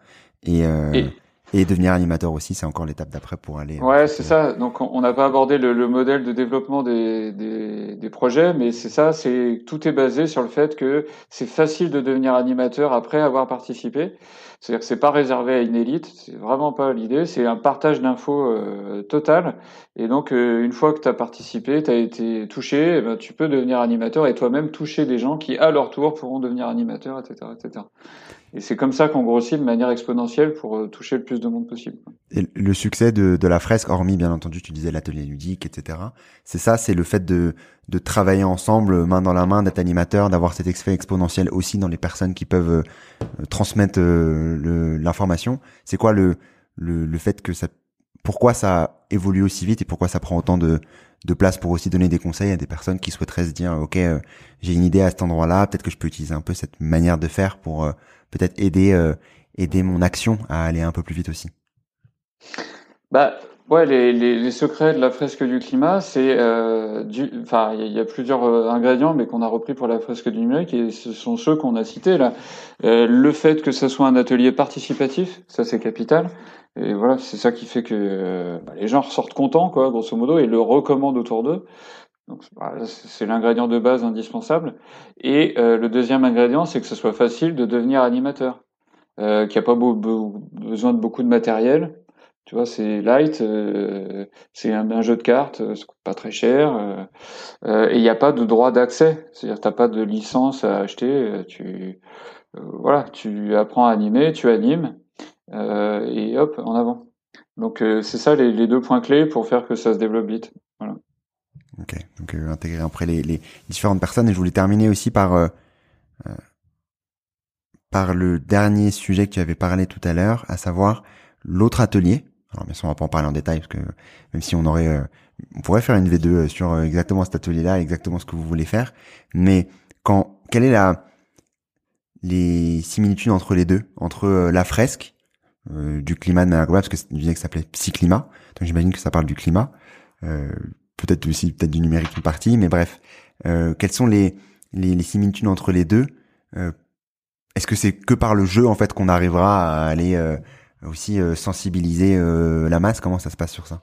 Et, et, et devenir animateur aussi, c'est encore l'étape d'après pour aller. Ouais, c'est ça. Donc on n'a pas abordé le, le, modèle de développement des, des, des projets, mais c'est ça. C'est tout est basé sur le fait que c'est facile de devenir animateur après avoir participé. C'est-à-dire que c'est pas réservé à une élite. C'est vraiment pas l'idée. C'est un partage d'infos euh, total. Et donc euh, une fois que tu as participé, tu as été touché, eh ben, tu peux devenir animateur et toi-même toucher des gens qui à leur tour pourront devenir animateurs, etc., etc. Et c'est comme ça qu'on grossit de manière exponentielle pour euh, toucher le plus de monde possible. Et le succès de, de la fresque, hormis bien entendu, tu disais l'atelier ludique, etc. C'est ça, c'est le fait de, de travailler ensemble, main dans la main, d'être animateur, d'avoir cet effet exponentiel aussi dans les personnes qui peuvent euh, transmettre euh, l'information. C'est quoi le, le, le fait que ça, pourquoi ça évolue aussi vite et pourquoi ça prend autant de, de place pour aussi donner des conseils à des personnes qui souhaiteraient se dire, ok, j'ai une idée à cet endroit-là, peut-être que je peux utiliser un peu cette manière de faire pour peut-être aider euh, aider mon action à aller un peu plus vite aussi Bah ouais, les, les, secrets de la fresque du climat, c'est euh, il y, a plusieurs euh, ingrédients, mais qu'on a repris pour la fresque du numérique et ce sont ceux qu'on a cités là. Le fait que ce soit un atelier participatif, ça c'est capital. Et voilà, c'est ça qui fait que bah, les gens ressortent contents, quoi, grosso modo, et le recommandent autour d'eux. Donc c'est l'ingrédient de base indispensable. Et euh, le deuxième ingrédient, c'est que ce soit facile de devenir animateur, euh, qu'il n'y a pas besoin de beaucoup de matériel. Tu vois, c'est light, euh, c'est un, jeu de cartes, euh, ça coûte pas très cher, et il n'y a pas de droit d'accès. C'est-à-dire, t'as pas de licence à acheter. Tu voilà, tu apprends à animer, tu animes, et hop, en avant. Donc c'est ça les deux points clés pour faire que ça se développe vite. Ok, donc euh, intégrer après les, les, différentes personnes. Et je voulais terminer aussi par euh, euh, par le dernier sujet que tu avais parlé tout à l'heure, à savoir l'autre atelier. Alors bien sûr, on va pas en parler en détail parce que même si on aurait, euh, on pourrait faire une V2 sur exactement cet atelier-là, exactement ce que vous voulez faire. Mais quand, quelle est la les similitudes entre les deux, entre la fresque du climat de globale, parce que je disais que ça s'appelait Psyclimat, donc j'imagine que ça parle du climat. Euh, peut-être aussi peut-être du numérique une partie, mais bref, euh, quelles sont les, les, similitudes entre les deux euh, Est-ce que c'est que par le jeu en fait qu'on arrivera à aller euh, aussi euh, sensibiliser la masse? Comment ça se passe sur ça?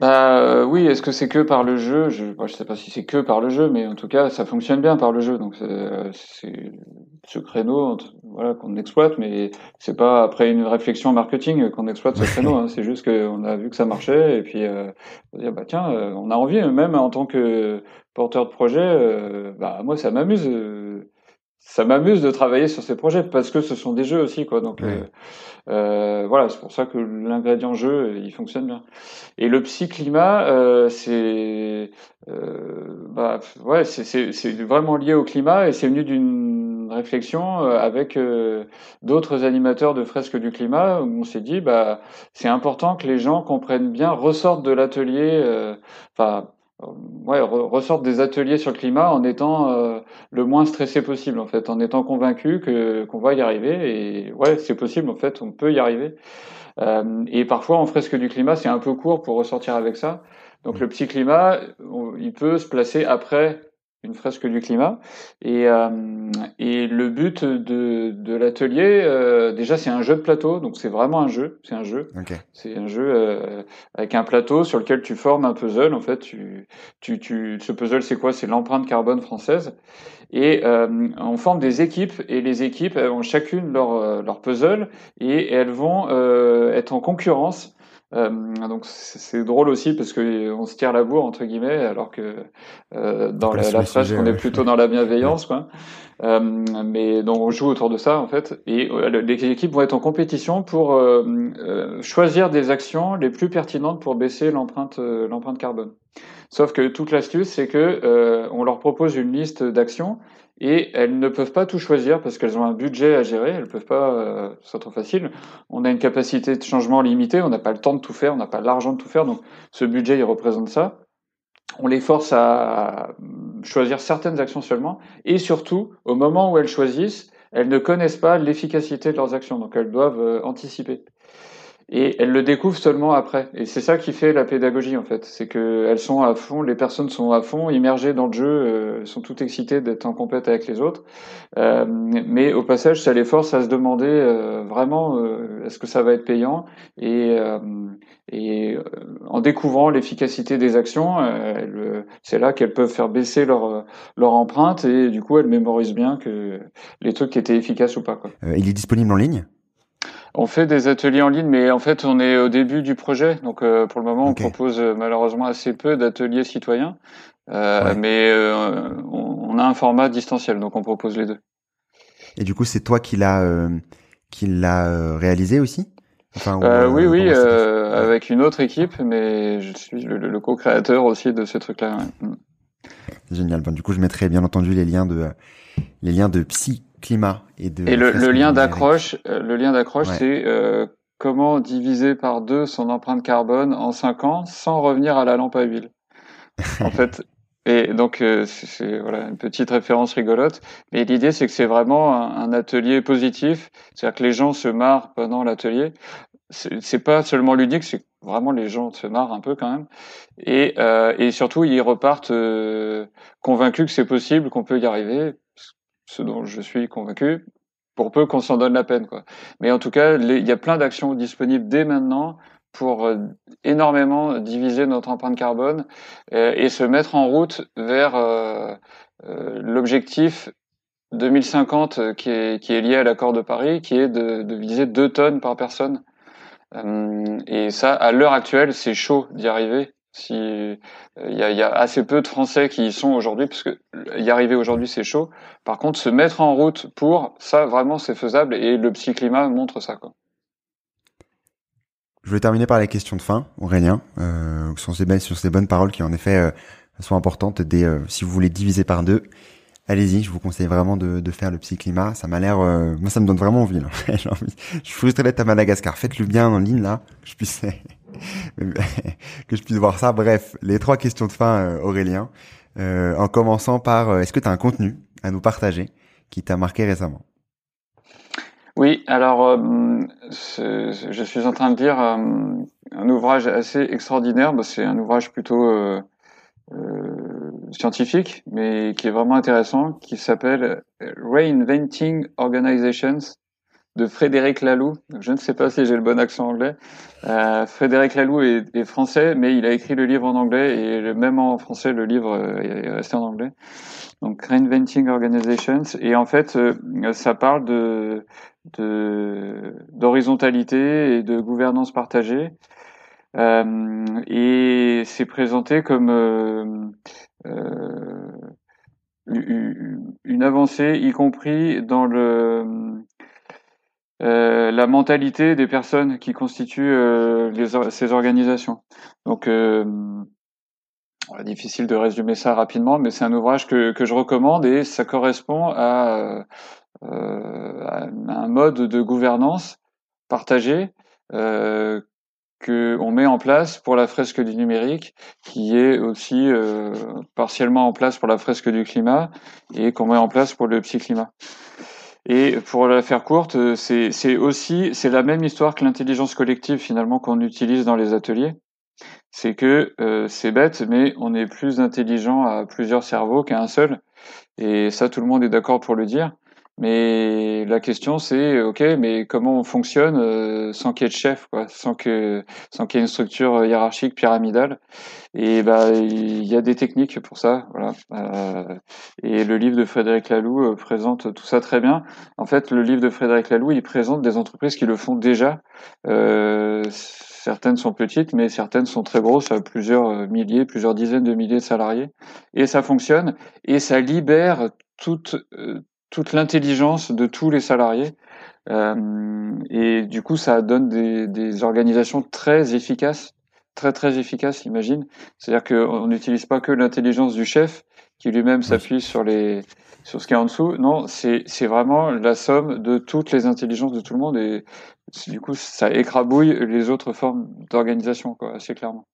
Bah euh, oui, est-ce que c'est que par le jeu? Je ne sais pas si c'est que par le jeu, mais en tout cas, ça fonctionne bien par le jeu. Donc c'est ce créneau, voilà, qu'on exploite, mais c'est pas après une réflexion marketing qu'on exploite ce <laughs> créneau. Hein. C'est juste qu'on a vu que ça marchait et puis euh, on dire bah tiens, euh, on a envie même en tant que porteur de projet, euh, bah moi ça m'amuse ça m'amuse de travailler sur ces projets parce que ce sont des jeux aussi quoi. Donc euh, euh, voilà c'est pour ça que l'ingrédient jeu il fonctionne bien. Et le psy climat euh, c'est euh, bah ouais c'est vraiment lié au climat et c'est venu d'une réflexion euh, avec d'autres animateurs de fresques du climat où on s'est dit bah c'est important que les gens comprennent bien ressortent de l'atelier enfin euh, ouais, ressortent des ateliers sur le climat en étant euh, le moins stressé possible en fait, en étant convaincu que qu'on va y arriver et ouais c'est possible en fait, on peut y arriver. Euh, et parfois en fresque du climat c'est un peu court pour ressortir avec ça. Donc le petit climat, il peut se placer après une fresque du climat. Et, euh, et le but de, de l'atelier, euh, déjà, c'est un jeu de plateau, donc c'est vraiment un jeu. C'est un jeu. C'est un jeu euh, avec un plateau sur lequel tu formes un puzzle. En fait, tu, tu, tu ce puzzle, c'est quoi? C'est l'empreinte carbone française. Et on forme des équipes, et les équipes ont chacune leur, leur puzzle, et elles vont être en concurrence euh, donc c'est drôle aussi parce que on se tire la bourre entre guillemets alors que euh, dans la, la on est plutôt dans la bienveillance quoi. Euh, mais donc on joue autour de ça en fait et les équipes vont être en compétition pour choisir des actions les plus pertinentes pour baisser l'empreinte l'empreinte carbone. Sauf que toute l'astuce c'est que on leur propose une liste d'actions et elles ne peuvent pas tout choisir parce qu'elles ont un budget à gérer, elles peuvent pas, euh, c'est trop facile. On a une capacité de changement limitée, on n'a pas le temps de tout faire, on n'a pas l'argent de tout faire, donc ce budget il représente ça. On les force à choisir certaines actions seulement, et surtout, au moment où elles choisissent, elles ne connaissent pas l'efficacité de leurs actions, donc elles doivent euh, anticiper et elles le découvrent seulement après. Et c'est ça qui fait la pédagogie en fait, c'est que elles sont à fond, les personnes sont à fond, immergées dans le jeu, euh, sont toutes excitées d'être en compète avec les autres. Euh, mais au passage, ça les force à se demander euh, vraiment euh, est-ce que ça va être payant? Et, euh, et en découvrant l'efficacité des actions, c'est là qu'elles peuvent faire baisser leur leur empreinte et du coup elles mémorisent bien que les trucs étaient efficaces ou pas. Quoi. il est disponible en ligne? On fait des ateliers en ligne, mais en fait, on est au début du projet. Donc, euh, pour le moment, on propose euh, malheureusement assez peu d'ateliers citoyens. Euh, mais on, a un format distanciel, donc on propose les deux. Et du coup, c'est toi qui l'a qui l'a réalisé aussi? Oui, oui, avec une autre équipe, mais je suis le, co-créateur aussi de ce truc-là. Génial. Bon, du coup, je mettrai bien entendu les liens de les liens de psy climat et de. Et le, lien d'accroche, euh, le lien d'accroche, c'est euh, comment diviser par deux son empreinte carbone en cinq ans sans revenir à la lampe à huile. <laughs> en fait, et donc euh, c'est voilà une petite référence rigolote. Mais l'idée c'est que c'est vraiment un, atelier positif, c'est-à-dire que les gens se marrent pendant l'atelier. C'est pas seulement ludique, c'est vraiment les gens se marrent un peu quand même. Et, euh, et surtout ils repartent convaincus que c'est possible, qu'on peut y arriver ce dont je suis convaincu, pour peu qu'on s'en donne la peine. Quoi. Mais en tout cas, il y a plein d'actions disponibles dès maintenant pour euh, énormément diviser notre empreinte carbone euh, et se mettre en route vers euh, l'objectif 2050 qui est, qui est lié à l'accord de Paris, qui est de, de viser 2 tonnes par personne. et ça, à l'heure actuelle, c'est chaud d'y arriver. Si il euh, y, a, y, a, assez peu de Français qui y sont aujourd'hui, parce que y arriver aujourd'hui c'est chaud. Par contre, se mettre en route pour ça, vraiment c'est faisable et le psy-climat montre ça. Quoi. Je vais terminer par les questions de fin, Aurélien, euh, sur, ces, bonnes paroles qui en effet euh, sont importantes. Des, euh, si vous voulez diviser par deux, allez-y, je vous conseille vraiment de, de faire le psy-climat. Ça m'a l'air, euh, moi ça me donne vraiment envie. Là. <laughs> je suis frustré d'être à Madagascar. Faites-le bien en ligne là, que je puisse <laughs> <laughs> que je puisse voir ça. Bref, les trois questions de fin, euh, Aurélien. Euh, en commençant par, euh, est-ce que tu as un contenu à nous partager qui t'a marqué récemment? Oui, alors je suis en train de lire un ouvrage assez extraordinaire. Bah, c'est un ouvrage plutôt scientifique, mais qui est vraiment intéressant, qui s'appelle Reinventing Organizations de Frédéric Laloux. Je ne sais pas si j'ai le bon accent anglais. Euh, Frédéric Laloux est, français, mais il a écrit le livre en anglais et même en français, le livre est resté en anglais. Donc Reinventing Organizations. Et en fait, ça parle de d'horizontalité et de gouvernance partagée. Euh, et c'est présenté comme euh, euh, une avancée, y compris dans le euh, la mentalité des personnes qui constituent euh, les, ces organisations. Donc, euh, difficile de résumer ça rapidement, mais c'est un ouvrage que, que je recommande et ça correspond à, à un mode de gouvernance partagé qu'on met en place pour la fresque du numérique, qui est aussi euh, partiellement en place pour la fresque du climat et qu'on met en place pour le psy-climat. Et pour la faire courte, c'est aussi c'est la même histoire que l'intelligence collective finalement qu'on utilise dans les ateliers. C'est que euh, c'est bête, mais on est plus intelligent à plusieurs cerveaux qu'à un seul. Et ça, tout le monde est d'accord pour le dire. Mais la question c'est ok, mais comment on fonctionne euh, sans qu'il y ait de chef, quoi, sans que sans qu'il y ait une structure hiérarchique pyramidale. Et bah il y a des techniques pour ça, voilà. Euh, et le livre de Frédéric Laloux euh, présente tout ça très bien. En fait, le livre de Frédéric Laloux, il présente des entreprises qui le font déjà. certaines sont petites, mais certaines sont très grosses, plusieurs milliers, plusieurs dizaines de milliers de salariés. Et ça fonctionne et ça libère toute toute l'intelligence de tous les salariés. Euh, et du coup, ça donne des, des, organisations très efficaces, très très efficaces, imagine. C'est-à-dire qu'on n'utilise pas que l'intelligence du chef, qui lui-même s'appuie sur les sur ce qui est en dessous. Non, c'est c'est vraiment la somme de toutes les intelligences de tout le monde et du coup, ça écrabouille les autres formes d'organisation, quoi, assez clairement.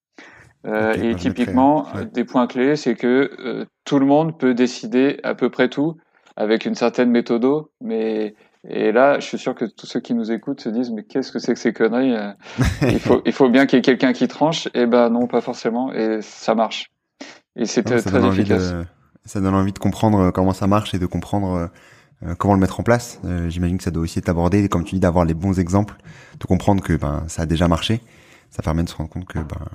Euh, et typiquement, des points clés, c'est que euh, tout le monde peut décider à peu près tout avec une certaine méthode, mais et là, je suis sûr que tous ceux qui nous écoutent se disent mais qu'est-ce que c'est que ces conneries euh, <laughs> Il faut il faut bien qu'il y ait quelqu'un qui tranche. Et eh ben non, pas forcément. Et ça marche. Et c'est très efficace. ça donne envie de comprendre euh, comment ça marche et de comprendre euh, comment le mettre en place. J'imagine que ça doit aussi être abordé, comme tu dis, d'avoir les bons exemples, de comprendre que ben ça a déjà marché. Ça permet de se rendre compte que ben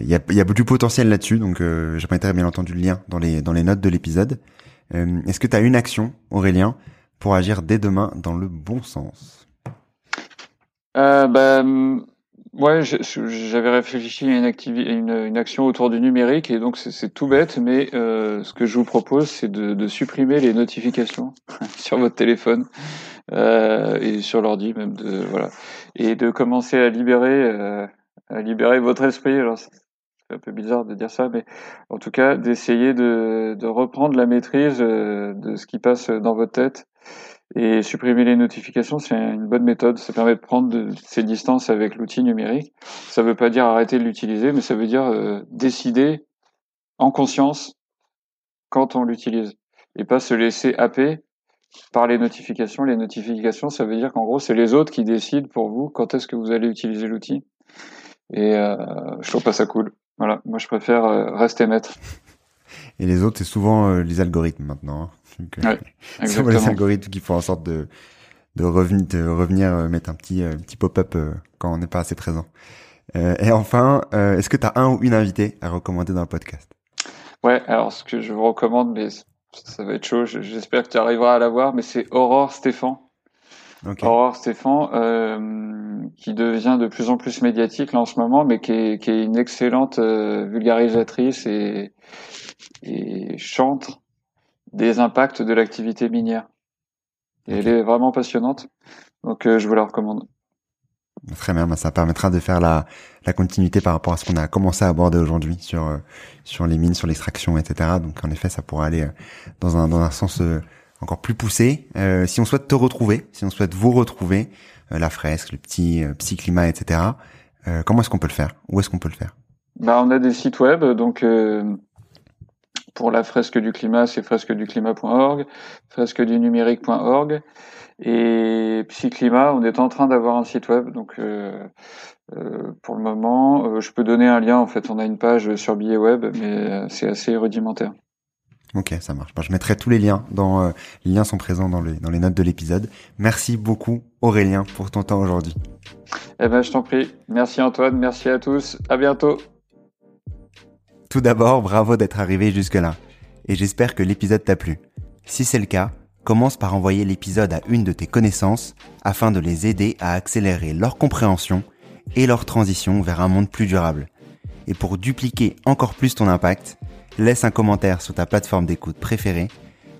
il y, a, y a du potentiel là-dessus. Donc euh, mettrai bien entendu le lien dans les dans les notes de l'épisode. Euh, est-ce que tu as une action, Aurélien, pour agir dès demain dans le bon sens? Euh, ben, Ouais, j'avais réfléchi à une, action autour du numérique et donc c'est tout bête, mais euh, ce que je vous propose, c'est de, supprimer les notifications <laughs> sur votre téléphone euh, et sur l'ordi même, de, voilà, et de commencer à libérer, à libérer votre esprit. Un peu bizarre de dire ça, mais en tout cas d'essayer de, reprendre la maîtrise euh, de ce qui passe dans votre tête et supprimer les notifications, c'est une bonne méthode. Ça permet de prendre ces distances avec l'outil numérique. Ça ne veut pas dire arrêter de l'utiliser, mais ça veut dire euh, décider en conscience quand on l'utilise et pas se laisser happer par les notifications. Les notifications, ça veut dire qu'en gros, c'est les autres qui décident pour vous quand est-ce que vous allez utiliser l'outil. Et euh, je trouve pas ça cool. Voilà, moi je préfère euh, rester maître. <laughs> Et les autres, c'est souvent euh, les algorithmes maintenant. Hein. Euh, <laughs> souvent les algorithmes qui font en sorte de de revenir de revenir mettre un petit petit pop-up quand on n'est pas assez présent. et enfin, est-ce que tu as un ou une invité à recommander dans le podcast? Ouais, alors ce que je vous recommande, mais ça va être chaud, j'espère que tu arriveras à l'avoir, mais c'est Aurore Stéphane. Okay. Aurore Stéphane, euh, qui devient de plus en plus médiatique là en ce moment, mais qui est, qui est une excellente euh, vulgarisatrice et, et chante des impacts de l'activité minière. Et elle est vraiment passionnante, donc euh, je vous la recommande. Très bien, bah, ça permettra de faire la, la continuité par rapport à ce qu'on a commencé à aborder aujourd'hui sur euh, sur les mines, sur l'extraction, etc. Donc en effet, ça pourra aller dans un dans un sens encore plus poussé. Euh, si on souhaite te retrouver, si on souhaite vous retrouver, euh, la fresque, le petit euh, climat, etc. comment est-ce qu'on peut le faire? Où est-ce qu'on peut le faire? Bah, on a des sites web, donc pour la fresque du climat, c'est fresqueduclimat.org, fresquedunumérique.org. Et Psyclimat, on est en train d'avoir un site web, donc euh, pour le moment, je peux donner un lien. En fait, on a une page sur billet web, mais c'est assez rudimentaire. Ok, ça marche. je mettrai tous les liens dans euh, les liens sont présents dans les dans les notes de l'épisode. Merci beaucoup Aurélien pour ton temps aujourd'hui. Eh ben je t'en prie. Merci Antoine, merci à tous. À bientôt. Tout d'abord, bravo d'être arrivé jusque là et j'espère que l'épisode t'a plu. Si c'est le cas, commence par envoyer l'épisode à une de tes connaissances afin de les aider à accélérer leur compréhension et leur transition vers un monde plus durable. Et pour dupliquer encore plus ton impact, laisse un commentaire sur ta plateforme d'écoute préférée.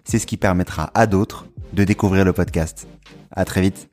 C'est ce qui permettra à d'autres de découvrir le podcast. À très vite.